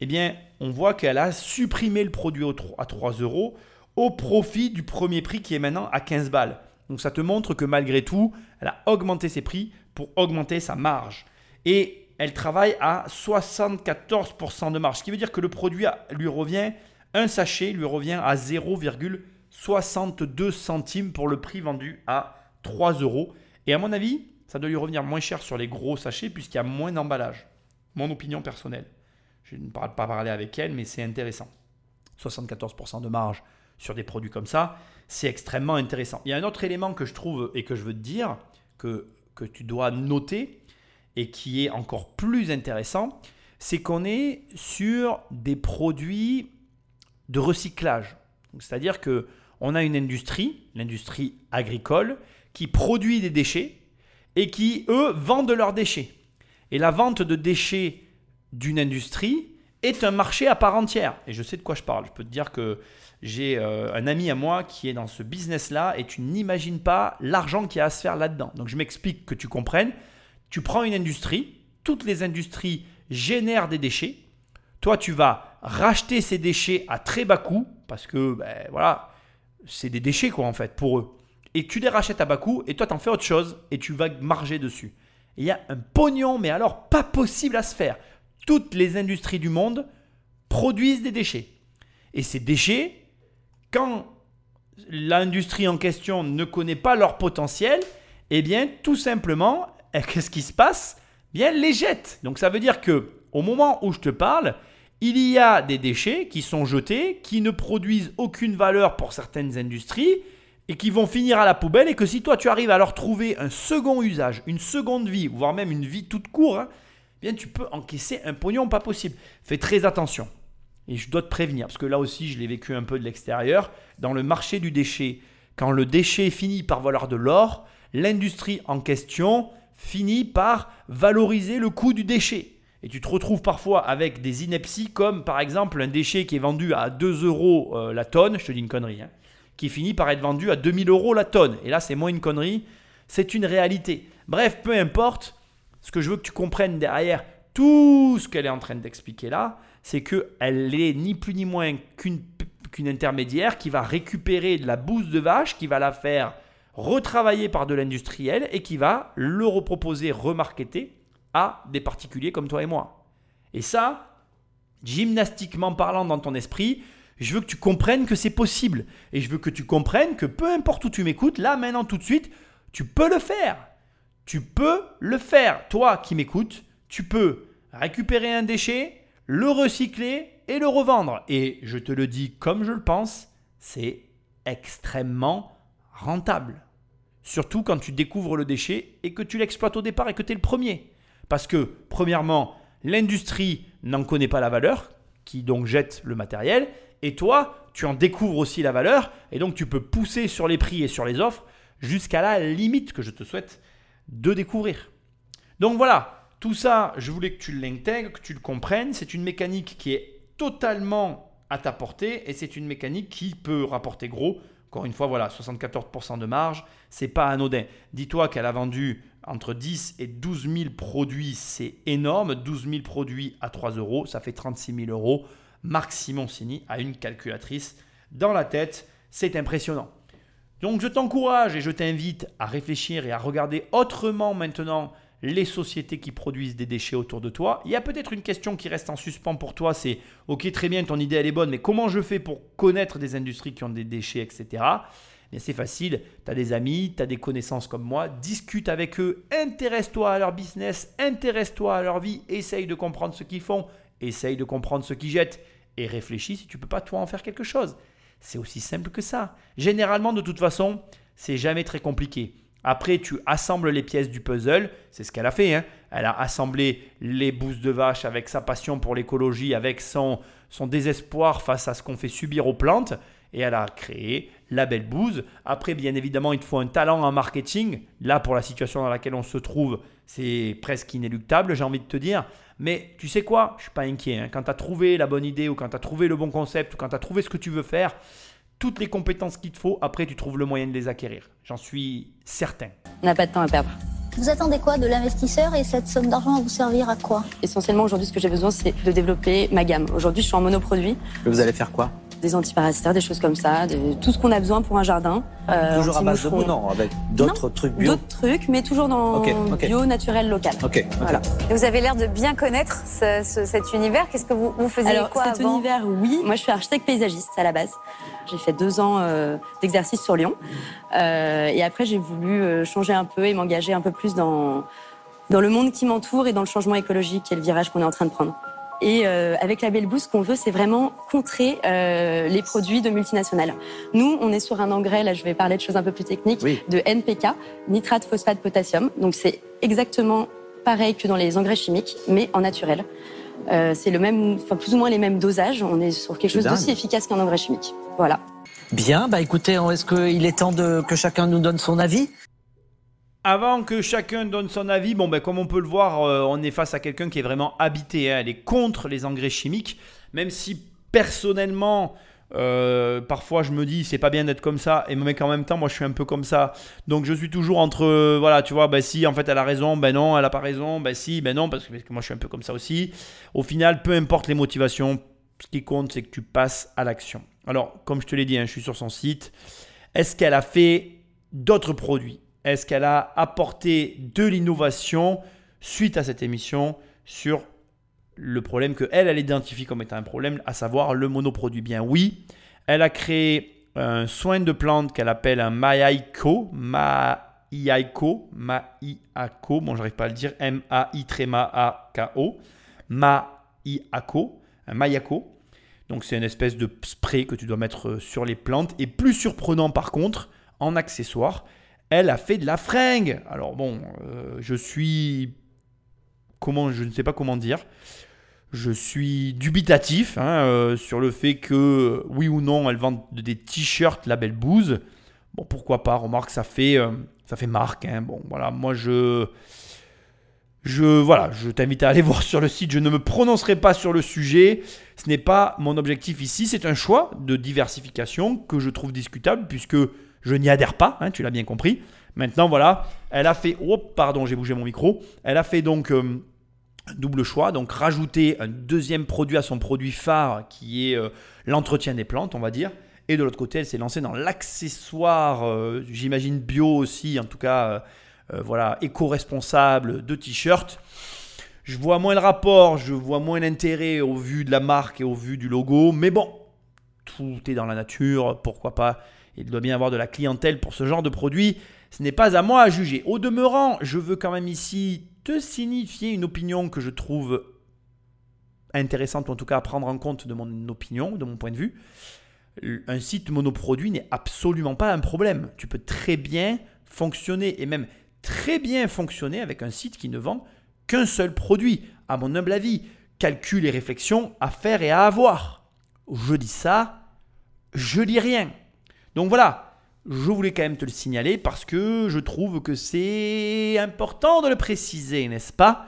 Eh bien, on voit qu'elle a supprimé le produit à 3 euros au profit du premier prix qui est maintenant à 15 balles. Donc ça te montre que malgré tout, elle a augmenté ses prix pour augmenter sa marge. Et elle travaille à 74% de marge. Ce qui veut dire que le produit lui revient, un sachet lui revient à 0,62 centimes pour le prix vendu à 3 euros. Et à mon avis, ça doit lui revenir moins cher sur les gros sachets puisqu'il y a moins d'emballage. Mon opinion personnelle. Je ne parle pas parler avec elle, mais c'est intéressant. 74% de marge sur des produits comme ça, c'est extrêmement intéressant. Il y a un autre élément que je trouve et que je veux te dire, que, que tu dois noter, et qui est encore plus intéressant, c'est qu'on est sur des produits de recyclage. C'est-à-dire que on a une industrie, l'industrie agricole, qui produit des déchets et qui, eux, vendent leurs déchets. Et la vente de déchets d'une industrie est un marché à part entière. Et je sais de quoi je parle. Je peux te dire que j'ai euh, un ami à moi qui est dans ce business-là et tu n'imagines pas l'argent qu'il y a à se faire là-dedans. Donc je m'explique que tu comprennes. Tu prends une industrie, toutes les industries génèrent des déchets. Toi, tu vas racheter ces déchets à très bas coût parce que, ben, voilà, c'est des déchets quoi en fait pour eux. Et tu les rachètes à bas coût et toi, tu en fais autre chose et tu vas marger dessus. Il y a un pognon, mais alors pas possible à se faire. Toutes les industries du monde produisent des déchets. Et ces déchets, quand l'industrie en question ne connaît pas leur potentiel, eh bien, tout simplement, qu'est-ce qui se passe? Bien, les jette. Donc, ça veut dire que au moment où je te parle, il y a des déchets qui sont jetés, qui ne produisent aucune valeur pour certaines industries et qui vont finir à la poubelle. Et que si toi, tu arrives à leur trouver un second usage, une seconde vie, voire même une vie toute courte, hein, bien, tu peux encaisser un pognon pas possible. Fais très attention. Et je dois te prévenir, parce que là aussi, je l'ai vécu un peu de l'extérieur. Dans le marché du déchet, quand le déchet finit par valoir de l'or, l'industrie en question finit par valoriser le coût du déchet. Et tu te retrouves parfois avec des inepties comme par exemple un déchet qui est vendu à 2 euros euh, la tonne, je te dis une connerie, hein, qui finit par être vendu à 2000 euros la tonne. Et là, c'est moins une connerie, c'est une réalité. Bref, peu importe, ce que je veux que tu comprennes derrière tout ce qu'elle est en train d'expliquer là, c'est qu'elle est ni plus ni moins qu'une intermédiaire qui va récupérer de la bouse de vache, qui va la faire retravailler par de l'industriel et qui va le reproposer remarketé à des particuliers comme toi et moi. Et ça, gymnastiquement parlant dans ton esprit, je veux que tu comprennes que c'est possible. Et je veux que tu comprennes que peu importe où tu m'écoutes, là, maintenant, tout de suite, tu peux le faire. Tu peux le faire. Toi qui m'écoutes, tu peux récupérer un déchet, le recycler et le revendre. Et je te le dis comme je le pense, c'est extrêmement rentable. Surtout quand tu découvres le déchet et que tu l'exploites au départ et que tu es le premier. Parce que, premièrement, l'industrie n'en connaît pas la valeur, qui donc jette le matériel, et toi, tu en découvres aussi la valeur, et donc tu peux pousser sur les prix et sur les offres jusqu'à la limite que je te souhaite de découvrir. Donc voilà, tout ça, je voulais que tu l'intègres, que tu le comprennes. C'est une mécanique qui est totalement à ta portée et c'est une mécanique qui peut rapporter gros. Encore une fois, voilà, 74% de marge, c'est pas anodin. Dis-toi qu'elle a vendu entre 10 et 12 000 produits, c'est énorme. 12 000 produits à 3 euros, ça fait 36 000 euros. Marc Simoncini a une calculatrice dans la tête, c'est impressionnant. Donc je t'encourage et je t'invite à réfléchir et à regarder autrement maintenant les sociétés qui produisent des déchets autour de toi. Il y a peut-être une question qui reste en suspens pour toi, c'est ok très bien, ton idée elle est bonne, mais comment je fais pour connaître des industries qui ont des déchets, etc. c'est facile, tu as des amis, tu as des connaissances comme moi, discute avec eux, intéresse-toi à leur business, intéresse-toi à leur vie, essaye de comprendre ce qu'ils font, essaye de comprendre ce qu'ils jettent et réfléchis si tu peux pas toi en faire quelque chose. C'est aussi simple que ça. Généralement, de toute façon, c'est jamais très compliqué. Après, tu assembles les pièces du puzzle. C'est ce qu'elle a fait. Hein. Elle a assemblé les bouses de vache avec sa passion pour l'écologie, avec son, désespoir face à ce qu'on fait subir aux plantes. Et elle a créé la belle bouse. Après, bien évidemment, il te faut un talent en marketing. Là, pour la situation dans laquelle on se trouve, c'est presque inéluctable, j'ai envie de te dire. Mais tu sais quoi? Je suis pas inquiet. Hein. Quand tu as trouvé la bonne idée ou quand tu as trouvé le bon concept ou quand tu as trouvé ce que tu veux faire, toutes les compétences qu'il te faut, après tu trouves le moyen de les acquérir. J'en suis certain. On n'a pas de temps à perdre. Vous attendez quoi de l'investisseur et cette somme d'argent va vous servir à quoi? Essentiellement, aujourd'hui, ce que j'ai besoin, c'est de développer ma gamme. Aujourd'hui, je suis en monoproduit. Vous allez faire quoi? Des antiparasitaires, des choses comme ça, de- tout ce qu'on a besoin pour un jardin. Euh, Toujours à base de non, avec d'autres trucs bio. D'autres trucs, mais toujours dans Ok, ok. bio, naturel, local. Ok, ok. Voilà. Et Vous avez l'air de bien connaître ce- ce- cet univers. Qu'est-ce que vous, vous faisiez Alors, quoi cet avant? univers, oui. Moi, je suis architecte paysagiste à la base. J'ai fait deux ans euh, d'exercice sur Lyon. Euh, et après, j'ai voulu euh, changer un peu et m'engager un peu plus dans, dans le monde qui m'entoure et dans le changement écologique et le virage qu'on est en train de prendre. Et euh, avec la Belle ce qu'on veut, c'est vraiment contrer euh, les produits de multinationales. Nous, on est sur un engrais, là je vais parler de choses un peu plus techniques, Oui. de NPK, nitrate, phosphate, potassium. Donc c'est exactement pareil que dans les engrais chimiques, mais en naturel. Euh, c'est le même, enfin plus ou moins les mêmes dosages. On est sur quelque chose d'aussi efficace qu'un engrais chimique. Voilà. Bien, bah écoutez, est-ce qu'il est temps de, que chacun nous donne son avis? Avant que chacun donne son avis, bon ben comme on peut le voir, euh, on est face à quelqu'un qui est vraiment habité. hein. Elle est contre les engrais chimiques, même si personnellement, euh, parfois je me dis c'est pas bien d'être comme ça, et mais qu'en même temps moi je suis un peu comme ça. Donc je suis toujours entre euh, voilà, tu vois, ben si en fait elle a raison, ben non, elle a pas raison, ben si, ben non, parce que, parce que moi je suis un peu comme ça aussi. Au final, peu importe les motivations, ce qui compte c'est que tu passes à l'action. Alors comme je te l'ai dit, hein, je suis sur son site. Est-ce qu'elle a fait d'autres produits? Est-ce qu'elle a apporté de l'innovation suite à cette émission sur le problème que elle, elle identifie comme étant un problème, à savoir le monoproduit? Bien oui, elle a créé un soin de plante qu'elle appelle un Maiaiko, Maiaiko, Maiako, bon j'arrive pas à le dire, M-A-I-A-K-O, Maiako, un Mayako. Donc c'est une espèce de spray que tu dois mettre euh, sur les plantes. Et plus surprenant par contre, en accessoire, elle a fait de la fringue. Alors bon, euh, je suis... Comment, je ne sais pas comment dire. Je suis dubitatif hein, euh, sur le fait que, oui ou non, elle vend des t-shirts label Booze. Bon, pourquoi pas, remarque, ça fait, ça fait marque. hein. Bon, voilà, moi je... Je, t'invite à aller voir sur le site. Je ne me prononcerai pas sur le sujet. Ce n'est pas mon objectif ici. C'est un choix de diversification que je trouve discutable puisque je n'y adhère pas. hein, tu l'as bien compris. Maintenant, voilà, elle a fait. Oh, pardon, j'ai bougé mon micro. Elle a fait donc euh, double choix. Donc, rajouter un deuxième produit à son produit phare qui est euh, l'entretien des plantes, on va dire. Et de l'autre côté, elle s'est lancée dans l'accessoire, euh, j'imagine bio aussi, en tout cas. Euh, voilà, éco-responsable de t-shirt. Je vois moins le rapport, je vois moins l'intérêt au vu de la marque et au vu du logo, mais bon, tout est dans la nature, pourquoi pas? Il doit bien y avoir de la clientèle pour ce genre de produit. Ce n'est pas à moi à juger. Au demeurant, je veux quand même ici te signifier une opinion que je trouve intéressante, ou en tout cas à prendre en compte de mon opinion, de mon point de vue. Un site monoproduit n'est absolument pas un problème. Tu peux très bien fonctionner et même très bien fonctionner avec un site qui ne vend qu'un seul produit. À mon humble avis, calcul et réflexion à faire et à avoir. Je dis ça, je dis rien. Donc voilà, je voulais quand même te le signaler parce que je trouve que c'est important de le préciser, n'est-ce pas?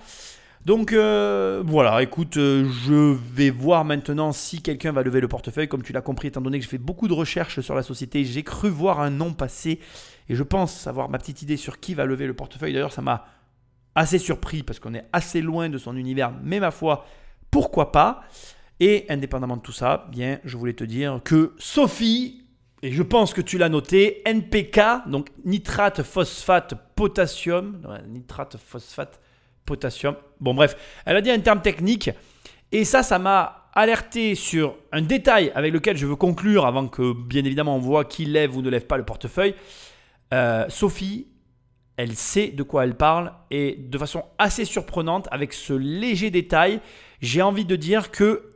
Donc euh, voilà, écoute, euh, je vais voir maintenant si quelqu'un va lever le portefeuille. Comme tu l'as compris, étant donné que j'ai fait beaucoup de recherches sur la société, j'ai cru voir un nom passer et je pense avoir ma petite idée sur qui va lever le portefeuille. D'ailleurs, ça m'a assez surpris parce qu'on est assez loin de son univers, mais ma foi, pourquoi pas? Et indépendamment de tout ça, bien, je voulais te dire que Sophie, et je pense que tu l'as noté, NPK, donc nitrate, phosphate, potassium, nitrate, phosphate, potassium. Bon bref, elle a dit un terme technique et ça, ça m'a alerté sur un détail avec lequel je veux conclure avant que bien évidemment on voit qui lève ou ne lève pas le portefeuille. Euh, Sophie, elle sait de quoi elle parle et de façon assez surprenante avec ce léger détail, j'ai envie de dire que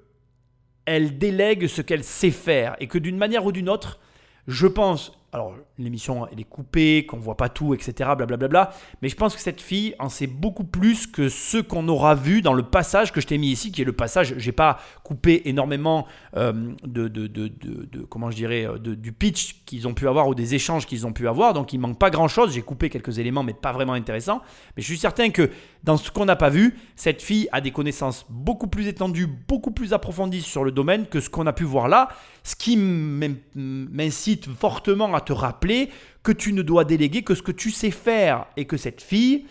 elle délègue ce qu'elle sait faire et que d'une manière ou d'une autre, je pense, alors l'émission elle est coupée, qu'on voit pas tout, etc. Blablabla, mais je pense que cette fille en sait beaucoup plus que ce qu'on aura vu dans le passage que je t'ai mis ici, qui est le passage. J'ai pas coupé énormément euh, de, de, de, de- comment je dirais, euh, du pitch qu'ils ont pu avoir ou des échanges qu'ils ont pu avoir, donc il manque pas grand chose. J'ai coupé quelques éléments, mais pas vraiment intéressants. Mais je suis certain que dans ce qu'on n'a pas vu, cette fille a des connaissances beaucoup plus étendues, beaucoup plus approfondies sur le domaine que ce qu'on a pu voir là. Ce qui m'in- m'incite fortement à te rappeler que tu ne dois déléguer que ce que tu sais faire et que cette fille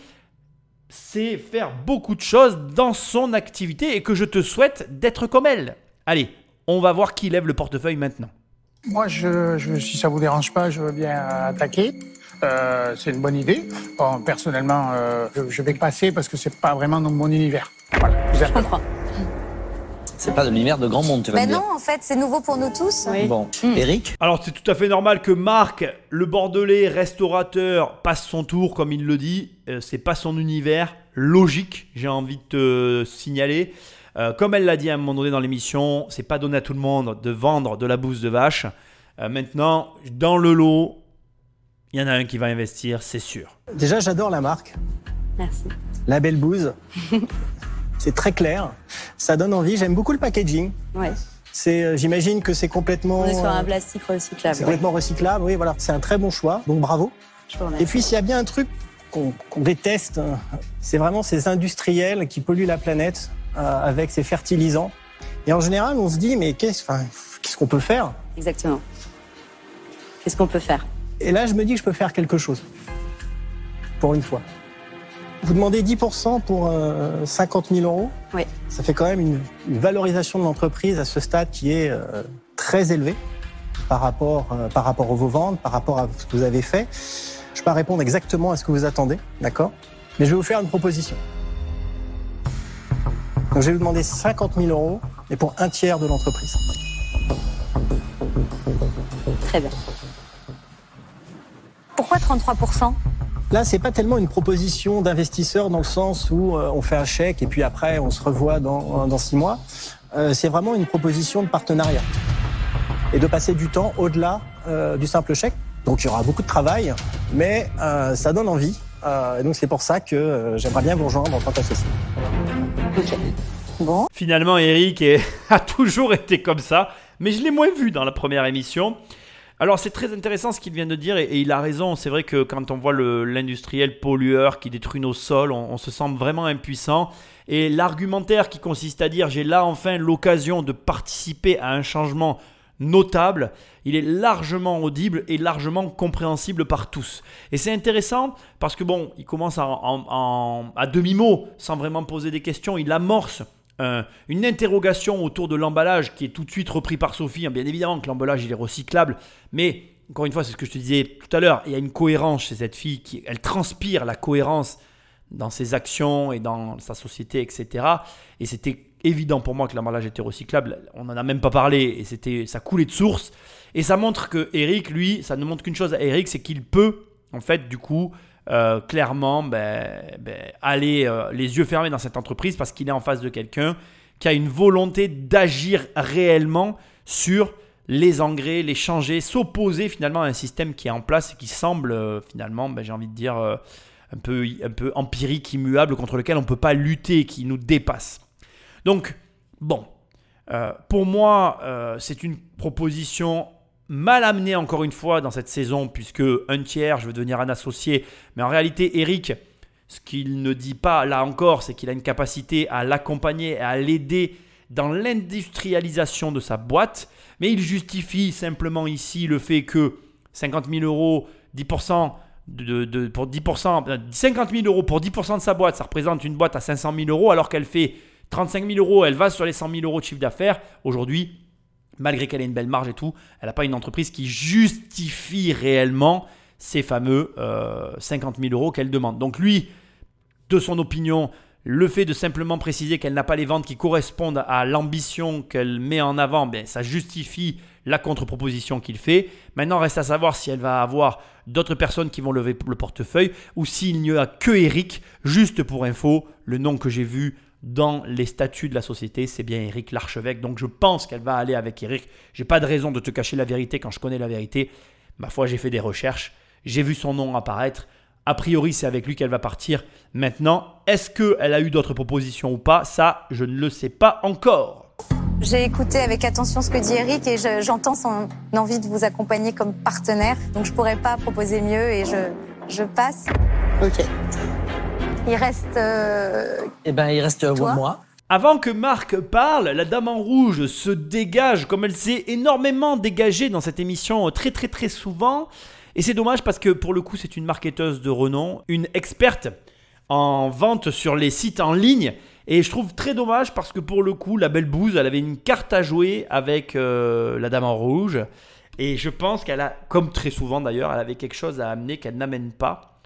sait faire beaucoup de choses dans son activité et que je te souhaite d'être comme elle. Allez, on va voir qui lève le portefeuille maintenant. Moi, je, je- si ça vous dérange pas, je veux bien attaquer. Euh, c'est une bonne idée. Bon, personnellement, euh, je, je vais passer parce que c'est pas vraiment dans mon univers. Voilà, vous Je comprends. C'est pas de l'univers de grand monde, tu vas me dire. non, en fait, c'est nouveau pour nous tous. Oui. Bon, Mm. Eric, Alors c'est tout à fait normal que Marc, le Bordelais restaurateur, passe son tour comme il le dit. Euh, c'est pas son univers logique, j'ai envie de te signaler. Euh, comme elle l'a dit à un moment donné dans l'émission, c'est pas donné à tout le monde de vendre de la bouse de vache. Euh, maintenant, dans le lot, il y en a un qui va investir, c'est sûr. Déjà, j'adore la marque. Merci. La belle bouse. c'est très clair. Ça donne envie. J'aime beaucoup le packaging. Ouais. C'est, euh, j'imagine que c'est complètement. On est sur euh, un plastique recyclable. c'est complètement recyclable. Oui, voilà. C'est un très bon choix. Donc bravo. Je vous remercie. Et puis s'il y a bien un truc qu'on déteste, euh, c'est vraiment ces industriels qui polluent la planète euh, avec ces fertilisants. Et en général, on se dit mais qu'est-ce, enfin, qu'est-ce qu'on peut faire? Exactement. Qu'est-ce qu'on peut faire? Et là, je me dis que je peux faire quelque chose. Pour une fois. Vous demandez 10% pour euh, 50 000 euros. Oui. Ça fait quand même une, une valorisation de l'entreprise à ce stade qui est euh, très élevée par rapport, euh, par rapport à vos ventes, par rapport à ce que vous avez fait. Je ne peux pas répondre exactement à ce que vous attendez, d'accord? Mais je vais vous faire une proposition. Donc, je vais vous demander 50 000 euros, mais pour un tiers de l'entreprise. Très bien. Pourquoi 33% Là, c'est pas tellement une proposition d'investisseur dans le sens où euh, on fait un chèque et puis après on se revoit dans, dans six mois. Euh, c'est vraiment une proposition de partenariat et de passer du temps au-delà euh, du simple chèque. Donc il y aura beaucoup de travail, mais euh, ça donne envie. Euh, et donc c'est pour ça que euh, j'aimerais bien vous rejoindre en tant qu'associé. Bon. Finalement, Eric est- a toujours été comme ça, mais je l'ai moins vu dans la première émission. Alors c'est très intéressant ce qu'il vient de dire et, il a raison. C'est vrai que quand on voit l'industriel pollueur qui détruit nos sols, on, se sent vraiment impuissant. Et l'argumentaire qui consiste à dire j'ai là enfin l'occasion de participer à un changement notable, il est largement audible et largement compréhensible par tous. Et c'est intéressant parce que bon, il commence en- en- en- à demi-mot, sans vraiment poser des questions, il amorce un- une interrogation autour de l'emballage qui est tout de suite repris par Sophie. Bien évidemment que l'emballage il est recyclable, mais encore une fois, c'est ce que je te disais tout à l'heure, il y a une cohérence chez cette fille, qui, elle transpire la cohérence dans ses actions et dans sa société, etc. Et c'était évident pour moi que l'emballage était recyclable. On n'en a même pas parlé et c'était ça coulait de source. Et ça montre que Eric, lui, ça ne montre qu'une chose à Eric, c'est qu'il peut, en fait, du coup, euh, clairement ben, ben, aller euh, les yeux fermés dans cette entreprise parce qu'il est en face de quelqu'un qui a une volonté d'agir réellement sur les engrais, les changer, s'opposer finalement à un système qui est en place et qui semble euh, finalement, ben, j'ai envie de dire, un, peu, un peu empirique, immuable, contre lequel on ne peut pas lutter, qui nous dépasse. Donc, bon, pour moi, c'est une proposition mal amenée encore une fois dans cette saison, puisque un tiers, je veux devenir un associé. Mais en réalité, Eric, ce qu'il ne dit pas là encore, c'est qu'il a une capacité à l'accompagner, à l'aider dans l'industrialisation de sa boîte. Mais il justifie simplement ici le fait que 50 000 euros, 10%, de, de- pour 10%, euh, 50 000 euros pour 10% de sa boîte, ça représente une boîte à 500 000 euros, alors qu'elle fait 35 000 euros, elle va sur les 100 000 euros de chiffre d'affaires. Aujourd'hui, malgré qu'elle ait une belle marge et tout, elle n'a pas une entreprise qui justifie réellement ces fameux euh, 50 000 euros qu'elle demande. Donc lui, de son opinion, le fait de simplement préciser qu'elle n'a pas les ventes qui correspondent à l'ambition qu'elle met en avant, ben, ça justifie la contre-proposition qu'il fait. Maintenant, reste à savoir si elle va avoir d'autres personnes qui vont lever le portefeuille ou s'il n'y a que Eric. Juste pour info, le nom que j'ai vu dans les statuts de la société, c'est bien Eric l'archevêque. Donc je pense qu'elle va aller avec Eric. J'ai pas de raison de te cacher la vérité quand je connais la vérité. Ma foi, j'ai fait des recherches, j'ai vu son nom apparaître. A priori, c'est avec lui qu'elle va partir. Maintenant, est-ce qu'elle a eu d'autres propositions ou pas? Ça, je ne le sais pas encore. J'ai écouté avec attention ce que dit Eric et je- j'entends son envie de vous accompagner comme partenaire. Donc je pourrais pas proposer mieux et je, je passe. Ok. Il reste. euh, Eh ben, il reste Toi moi. Avant que Marc parle, la dame en rouge se dégage comme elle s'est énormément dégagée dans cette émission très très très souvent. Et c'est dommage parce que pour le coup c'est une marketeuse de renom, une experte en vente sur les sites en ligne. Et je trouve très dommage parce que pour le coup la belle bouse, elle avait une carte à jouer avec euh, la dame en rouge. Et je pense qu'elle a, comme très souvent d'ailleurs, elle avait quelque chose à amener qu'elle n'amène pas.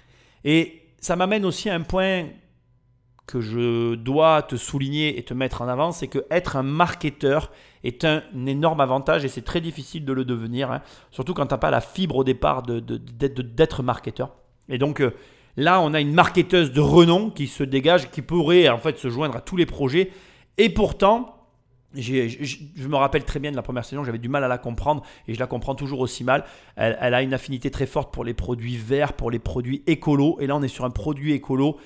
Et ça m'amène aussi à un point que je dois te souligner et te mettre en avant, c'est que être un marketeur est un énorme avantage et c'est très difficile de le devenir, hein. surtout quand tu n'as pas la fibre au départ d'être marketeur. Et donc euh, là, on a une marketeuse de renom qui se dégage, qui pourrait en fait se joindre à tous les projets. Et pourtant, je me rappelle très bien de la première saison, j'avais du mal à la comprendre et je la comprends toujours aussi mal. Elle, elle a une affinité très forte pour les produits verts, pour les produits écolos. Et là, on est sur un produit écolo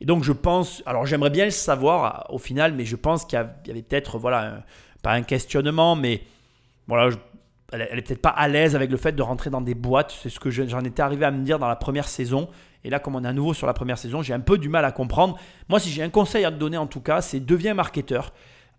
Et donc je pense, alors j'aimerais bien le savoir au final, mais je pense qu'il y avait peut-être, voilà, pas un questionnement, mais voilà, elle, est peut-être pas à l'aise avec le fait de rentrer dans des boîtes. C'est ce que j'en étais arrivé à me dire dans la première saison. Et là, comme on est à nouveau sur la première saison, j'ai un peu du mal à comprendre. Moi, si j'ai un conseil à te donner en tout cas, c'est deviens marketeur.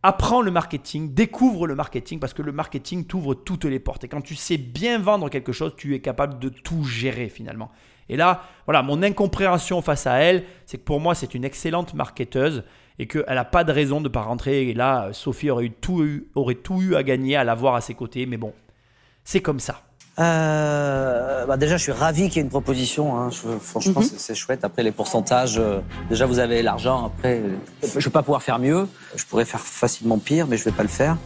Apprends le marketing, découvre le marketing parce que le marketing t'ouvre toutes les portes. Et quand tu sais bien vendre quelque chose, tu es capable de tout gérer finalement. Et là, voilà, mon incompréhension face à elle, c'est que pour moi, c'est une excellente marketeuse et qu'elle n'a pas de raison de ne pas rentrer. Et là, Sophie aurait, tout aurait tout eu à gagner à l'avoir à ses côtés. Mais bon, c'est comme ça. Euh, bah déjà, je suis ravi qu'il y ait une proposition. Hein. franchement, mhm. c'est chouette. Après, les pourcentages, euh, déjà, vous avez l'argent. Après, je ne vais pas pouvoir faire mieux. Je pourrais faire facilement pire, mais je ne vais pas le faire.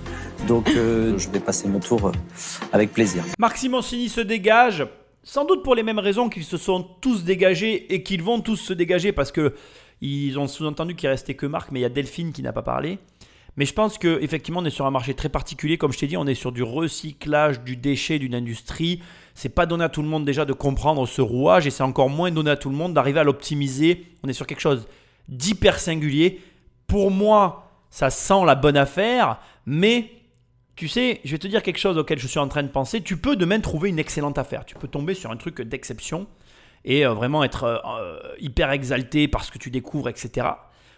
Donc, euh, je vais passer mon tour avec plaisir. Marc Simoncini se dégage. Sans doute pour les mêmes raisons qu'ils se sont tous dégagés et qu'ils vont tous se dégager parce que ils ont sous-entendu qu'il restait que Marc, mais il y a Delphine qui n'a pas parlé. Mais je pense qu'effectivement, on est sur un marché très particulier. Comme je t'ai dit, on est sur du recyclage du déchet d'une industrie. C'est pas donné à tout le monde déjà de comprendre ce rouage et c'est encore moins donné à tout le monde d'arriver à l'optimiser. On est sur quelque chose d'hyper singulier. Pour moi, ça sent la bonne affaire, mais tu sais, je vais te dire quelque chose auquel je suis en train de penser. Tu peux demain trouver une excellente affaire. Tu peux tomber sur un truc d'exception et euh, vraiment être euh, euh, hyper exalté parce que tu découvres, etc.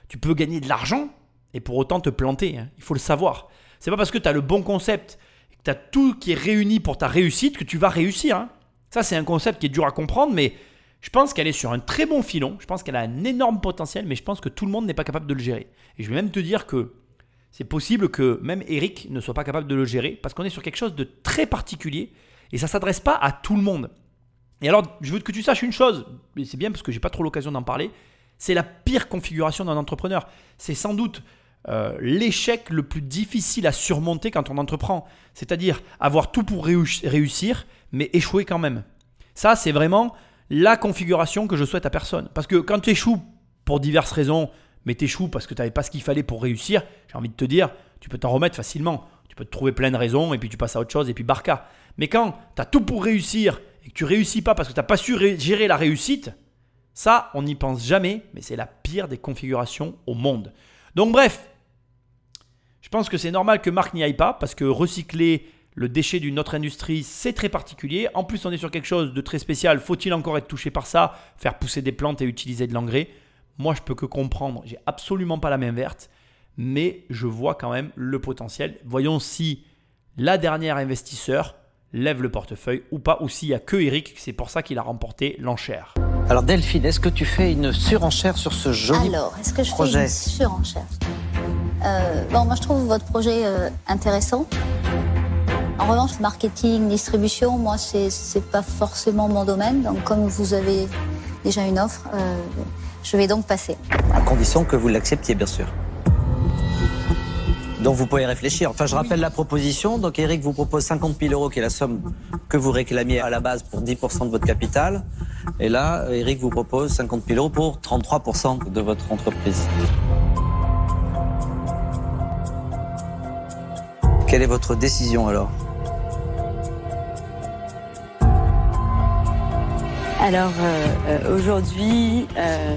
Tu peux gagner de l'argent et pour autant te planter. Hein. Il faut le savoir. C'est pas parce que tu as le bon concept que tu as tout qui est réuni pour ta réussite que tu vas réussir. Hein. Ça, c'est un concept qui est dur à comprendre, mais je pense qu'elle est sur un très bon filon. Je pense qu'elle a un énorme potentiel, mais je pense que tout le monde n'est pas capable de le gérer. Et je vais même te dire que c'est possible que même Eric ne soit pas capable de le gérer parce qu'on est sur quelque chose de très particulier et ça ne s'adresse pas à tout le monde. Et alors, je veux que tu saches une chose, et c'est bien parce que j'ai pas trop l'occasion d'en parler, c'est la pire configuration d'un entrepreneur. C'est sans doute euh, l'échec le plus difficile à surmonter quand on entreprend. C'est-à-dire avoir tout pour réussir, mais échouer quand même. Ça, c'est vraiment la configuration que je souhaite à personne. Parce que quand tu échoues pour diverses raisons, mais t'échoues parce que tu n'avais pas ce qu'il fallait pour réussir, j'ai envie de te dire, tu peux t'en remettre facilement. Tu peux te trouver plein de raisons et puis tu passes à autre chose et puis barca. Mais quand tu as tout pour réussir et que tu réussis pas parce que tu n'as pas su gérer la réussite, ça, on n'y pense jamais, mais c'est la pire des configurations au monde. Donc bref, pense que c'est normal que Marc n'y aille pas parce que recycler le déchet d'une autre industrie, c'est très particulier. En plus, on est sur quelque chose de très spécial. Faut-il encore être touché par ça Faire pousser des plantes et utiliser de l'engrais? Moi, je peux que comprendre. J'ai absolument pas la main verte, mais je vois quand même le potentiel. Voyons si la dernière investisseur lève le portefeuille ou pas, ou s'il n'y a que Eric. C'est pour ça qu'il a remporté l'enchère. Alors Delphine, est-ce que tu fais une surenchère sur ce joli Alors, est-ce que je fais une surenchère? Euh, Bon, moi je trouve votre projet euh, intéressant. En revanche, marketing, distribution, moi c'est pas forcément mon domaine. Donc comme vous avez déjà une offre, euh, je vais donc passer. À condition que vous l'acceptiez, bien sûr. Donc vous pouvez réfléchir. Enfin, je rappelle la proposition. Donc Eric vous propose 50 000 euros, qui est la somme que vous réclamiez à la base pour 10% de votre capital. Et là, Eric vous propose 50 000 euros pour 33% de votre entreprise. Quelle est votre décision alors Alors euh, euh, aujourd'hui, euh,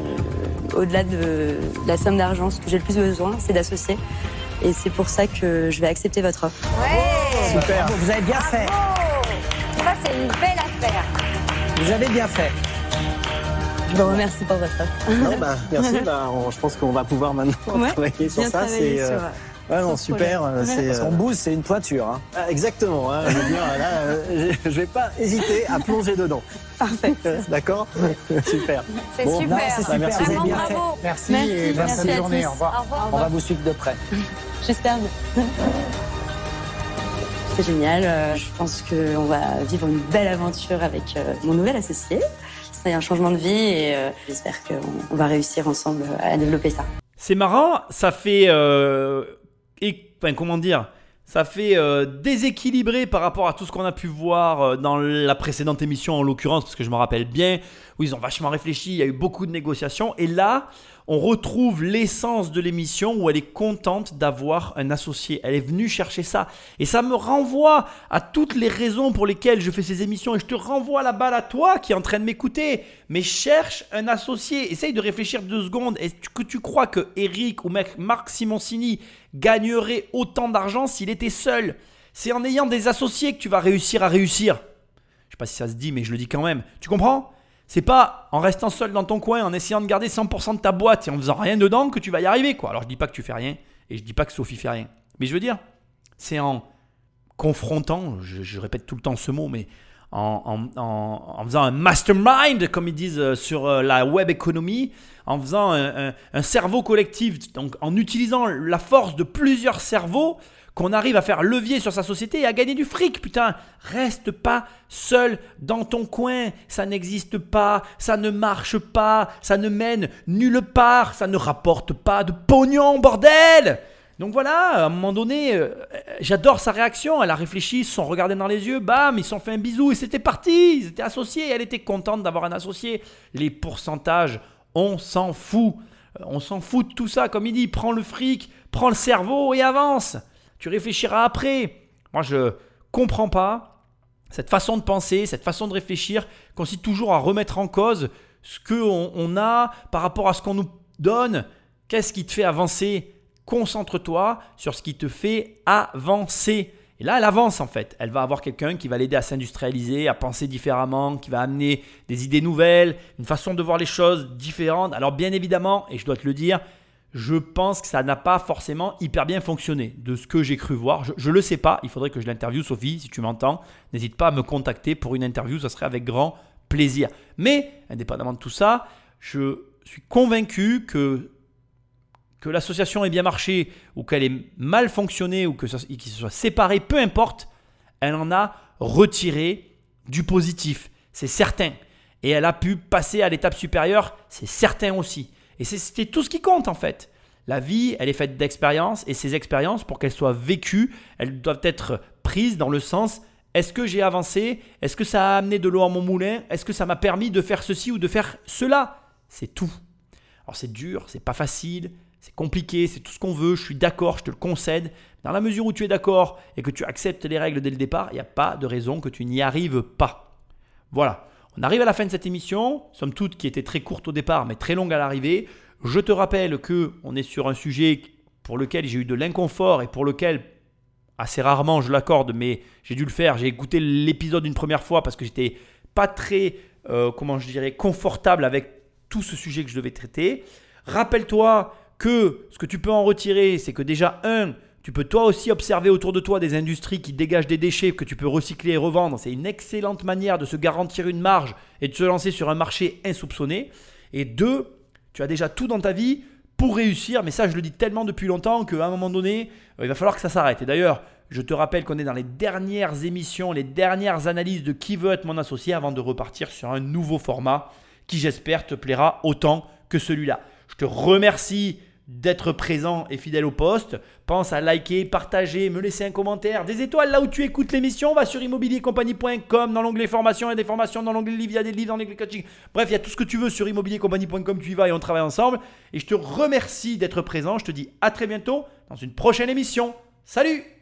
au-delà de la somme d'argent, ce que j'ai le plus besoin, c'est d'associer. Et c'est pour ça que je vais accepter votre offre. Ouais Super. Vous avez bien fait. Ça, c'est une belle affaire. Vous avez bien fait. Je vous remercie pour votre offre. Non, bah, merci. bah, je pense qu'on va pouvoir maintenant travailler sur ça. C'est euh, Ouais, non, super. Euh, c'est, Parce qu'on euh, c'est une toiture. Hein. Ah, exactement. Hein, je veux dire, là, je vais pas hésiter à plonger dedans. Parfait. D'accord Super. C'est super. c'est super. Merci, Vraiment, bien Fait. Merci, et merci, bonne journée. Au revoir. Au revoir. On va vous suivre de près. J'espère C'est génial. Euh, je pense qu'on va vivre une belle aventure avec mon nouvel associé. C'est un changement de vie et j'espère qu'on va réussir ensemble à développer ça. C'est marrant, ça fait et, enfin, comment dire, ça fait euh, déséquilibré par rapport à tout ce qu'on a pu voir euh, dans la précédente émission en l'occurrence, parce que je me rappelle bien, où ils ont vachement réfléchi, il y a eu beaucoup de négociations, et là, on retrouve l'essence de l'émission où elle est contente d'avoir un associé. Elle est venue chercher ça. Et ça me renvoie à toutes les raisons pour lesquelles je fais ces émissions. Et je te renvoie la balle à toi qui est en train de m'écouter. Mais cherche un associé. Essaye de réfléchir deux secondes. Est-ce que tu crois que Eric ou Marc Simoncini gagnerait autant d'argent s'il était seul? C'est en ayant des associés que tu vas réussir à réussir. Je sais pas si ça se dit, mais je le dis quand même. Tu comprends? C'est pas en restant seul dans ton coin, en essayant de garder 100% de ta boîte et en faisant rien dedans que tu vas y arriver. Quoi. Alors je dis pas que tu fais rien et je dis pas que Sophie fait rien. Mais je veux dire, c'est en confrontant, je, répète tout le temps ce mot, mais en, en, faisant un mastermind, comme ils disent euh, sur euh, la web économie, en faisant un, un cerveau collectif, donc en utilisant la force de plusieurs cerveaux, qu'on arrive à faire levier sur sa société et à gagner du fric. Putain, reste pas seul dans ton coin. Ça n'existe pas, ça ne marche pas, ça ne mène nulle part, ça ne rapporte pas de pognon, bordel donc voilà, à un moment donné, euh, j'adore sa réaction. Elle a réfléchi, ils se sont regardés dans les yeux, bam, ils se sont fait un bisou et c'était parti. Ils étaient associés. Elle était contente d'avoir un associé. Les pourcentages, on s'en fout. Euh, on s'en fout de tout ça. Comme il dit, prends le fric, prends le cerveau et avance. Tu réfléchiras après. Moi, je comprends pas cette façon de penser, cette façon de réfléchir, consiste toujours à remettre en cause ce qu'on on a par rapport à ce qu'on nous donne. Qu'est-ce qui te fait avancer? Concentre-toi sur ce qui te fait avancer. Et là, elle avance en fait. Elle va avoir quelqu'un qui va l'aider à s'industrialiser, à penser différemment, qui va amener des idées nouvelles, une façon de voir les choses différentes. Alors bien évidemment, et je dois te le dire, je pense que ça n'a pas forcément hyper bien fonctionné de ce que j'ai cru voir. Je ne le sais pas, il faudrait que je l'interviewe, Sophie, si tu m'entends. N'hésite pas à me contacter pour une interview, ça serait avec grand plaisir. Mais, indépendamment de tout ça, je suis convaincu que, que l'association ait bien marché ou qu'elle ait mal fonctionné ou qu'il se soit séparé, peu importe, elle en a retiré du positif, c'est certain. Et elle a pu passer à l'étape supérieure, c'est certain aussi. Et c'est tout ce qui compte en fait. La vie, elle est faite d'expériences et ces expériences, pour qu'elles soient vécues, elles doivent être prises dans le sens est-ce que j'ai avancé? Est-ce que ça a amené de l'eau à mon moulin? Est-ce que ça m'a permis de faire ceci ou de faire cela? C'est tout. Alors c'est dur, c'est pas facile, c'est compliqué, c'est tout ce qu'on veut, je suis d'accord, je te le concède. Dans la mesure où tu es d'accord et que tu acceptes les règles dès le départ, il n'y a pas de raison que tu n'y arrives pas. Voilà. On arrive à la fin de cette émission, somme toute qui était très courte au départ mais très longue à l'arrivée. Je te rappelle que on est sur un sujet pour lequel j'ai eu de l'inconfort et pour lequel assez rarement je l'accorde, mais j'ai dû le faire. J'ai écouté l'épisode une première fois parce que j'étais pas très, euh, comment je dirais, confortable avec tout ce sujet que je devais traiter. Rappelle-toi que ce que tu peux en retirer, c'est que déjà, un, tu peux toi aussi observer autour de toi des industries qui dégagent des déchets que tu peux recycler et revendre. C'est une excellente manière de se garantir une marge et de se lancer sur un marché insoupçonné. Et deux, tu as déjà tout dans ta vie pour réussir. Mais ça, je le dis tellement depuis longtemps qu'à un moment donné, euh, il va falloir que ça s'arrête. Et d'ailleurs, je te rappelle qu'on est dans les dernières émissions, les dernières analyses de qui veut être mon associé avant de repartir sur un nouveau format qui, j'espère, te plaira autant que celui-là. Je te remercie d'être présent et fidèle au poste. Pense à liker, partager, me laisser un commentaire, des étoiles là où tu écoutes l'émission. Va sur immobiliercompagnie.com dans l'onglet formation, il y a des formations, dans l'onglet livre, il y a des livres, dans l'onglet coaching. Bref, il y a tout ce que tu veux sur immobiliercompagnie.com. Tu y vas et on travaille ensemble. Et je te remercie d'être présent. Je te dis à très bientôt dans une prochaine émission. Salut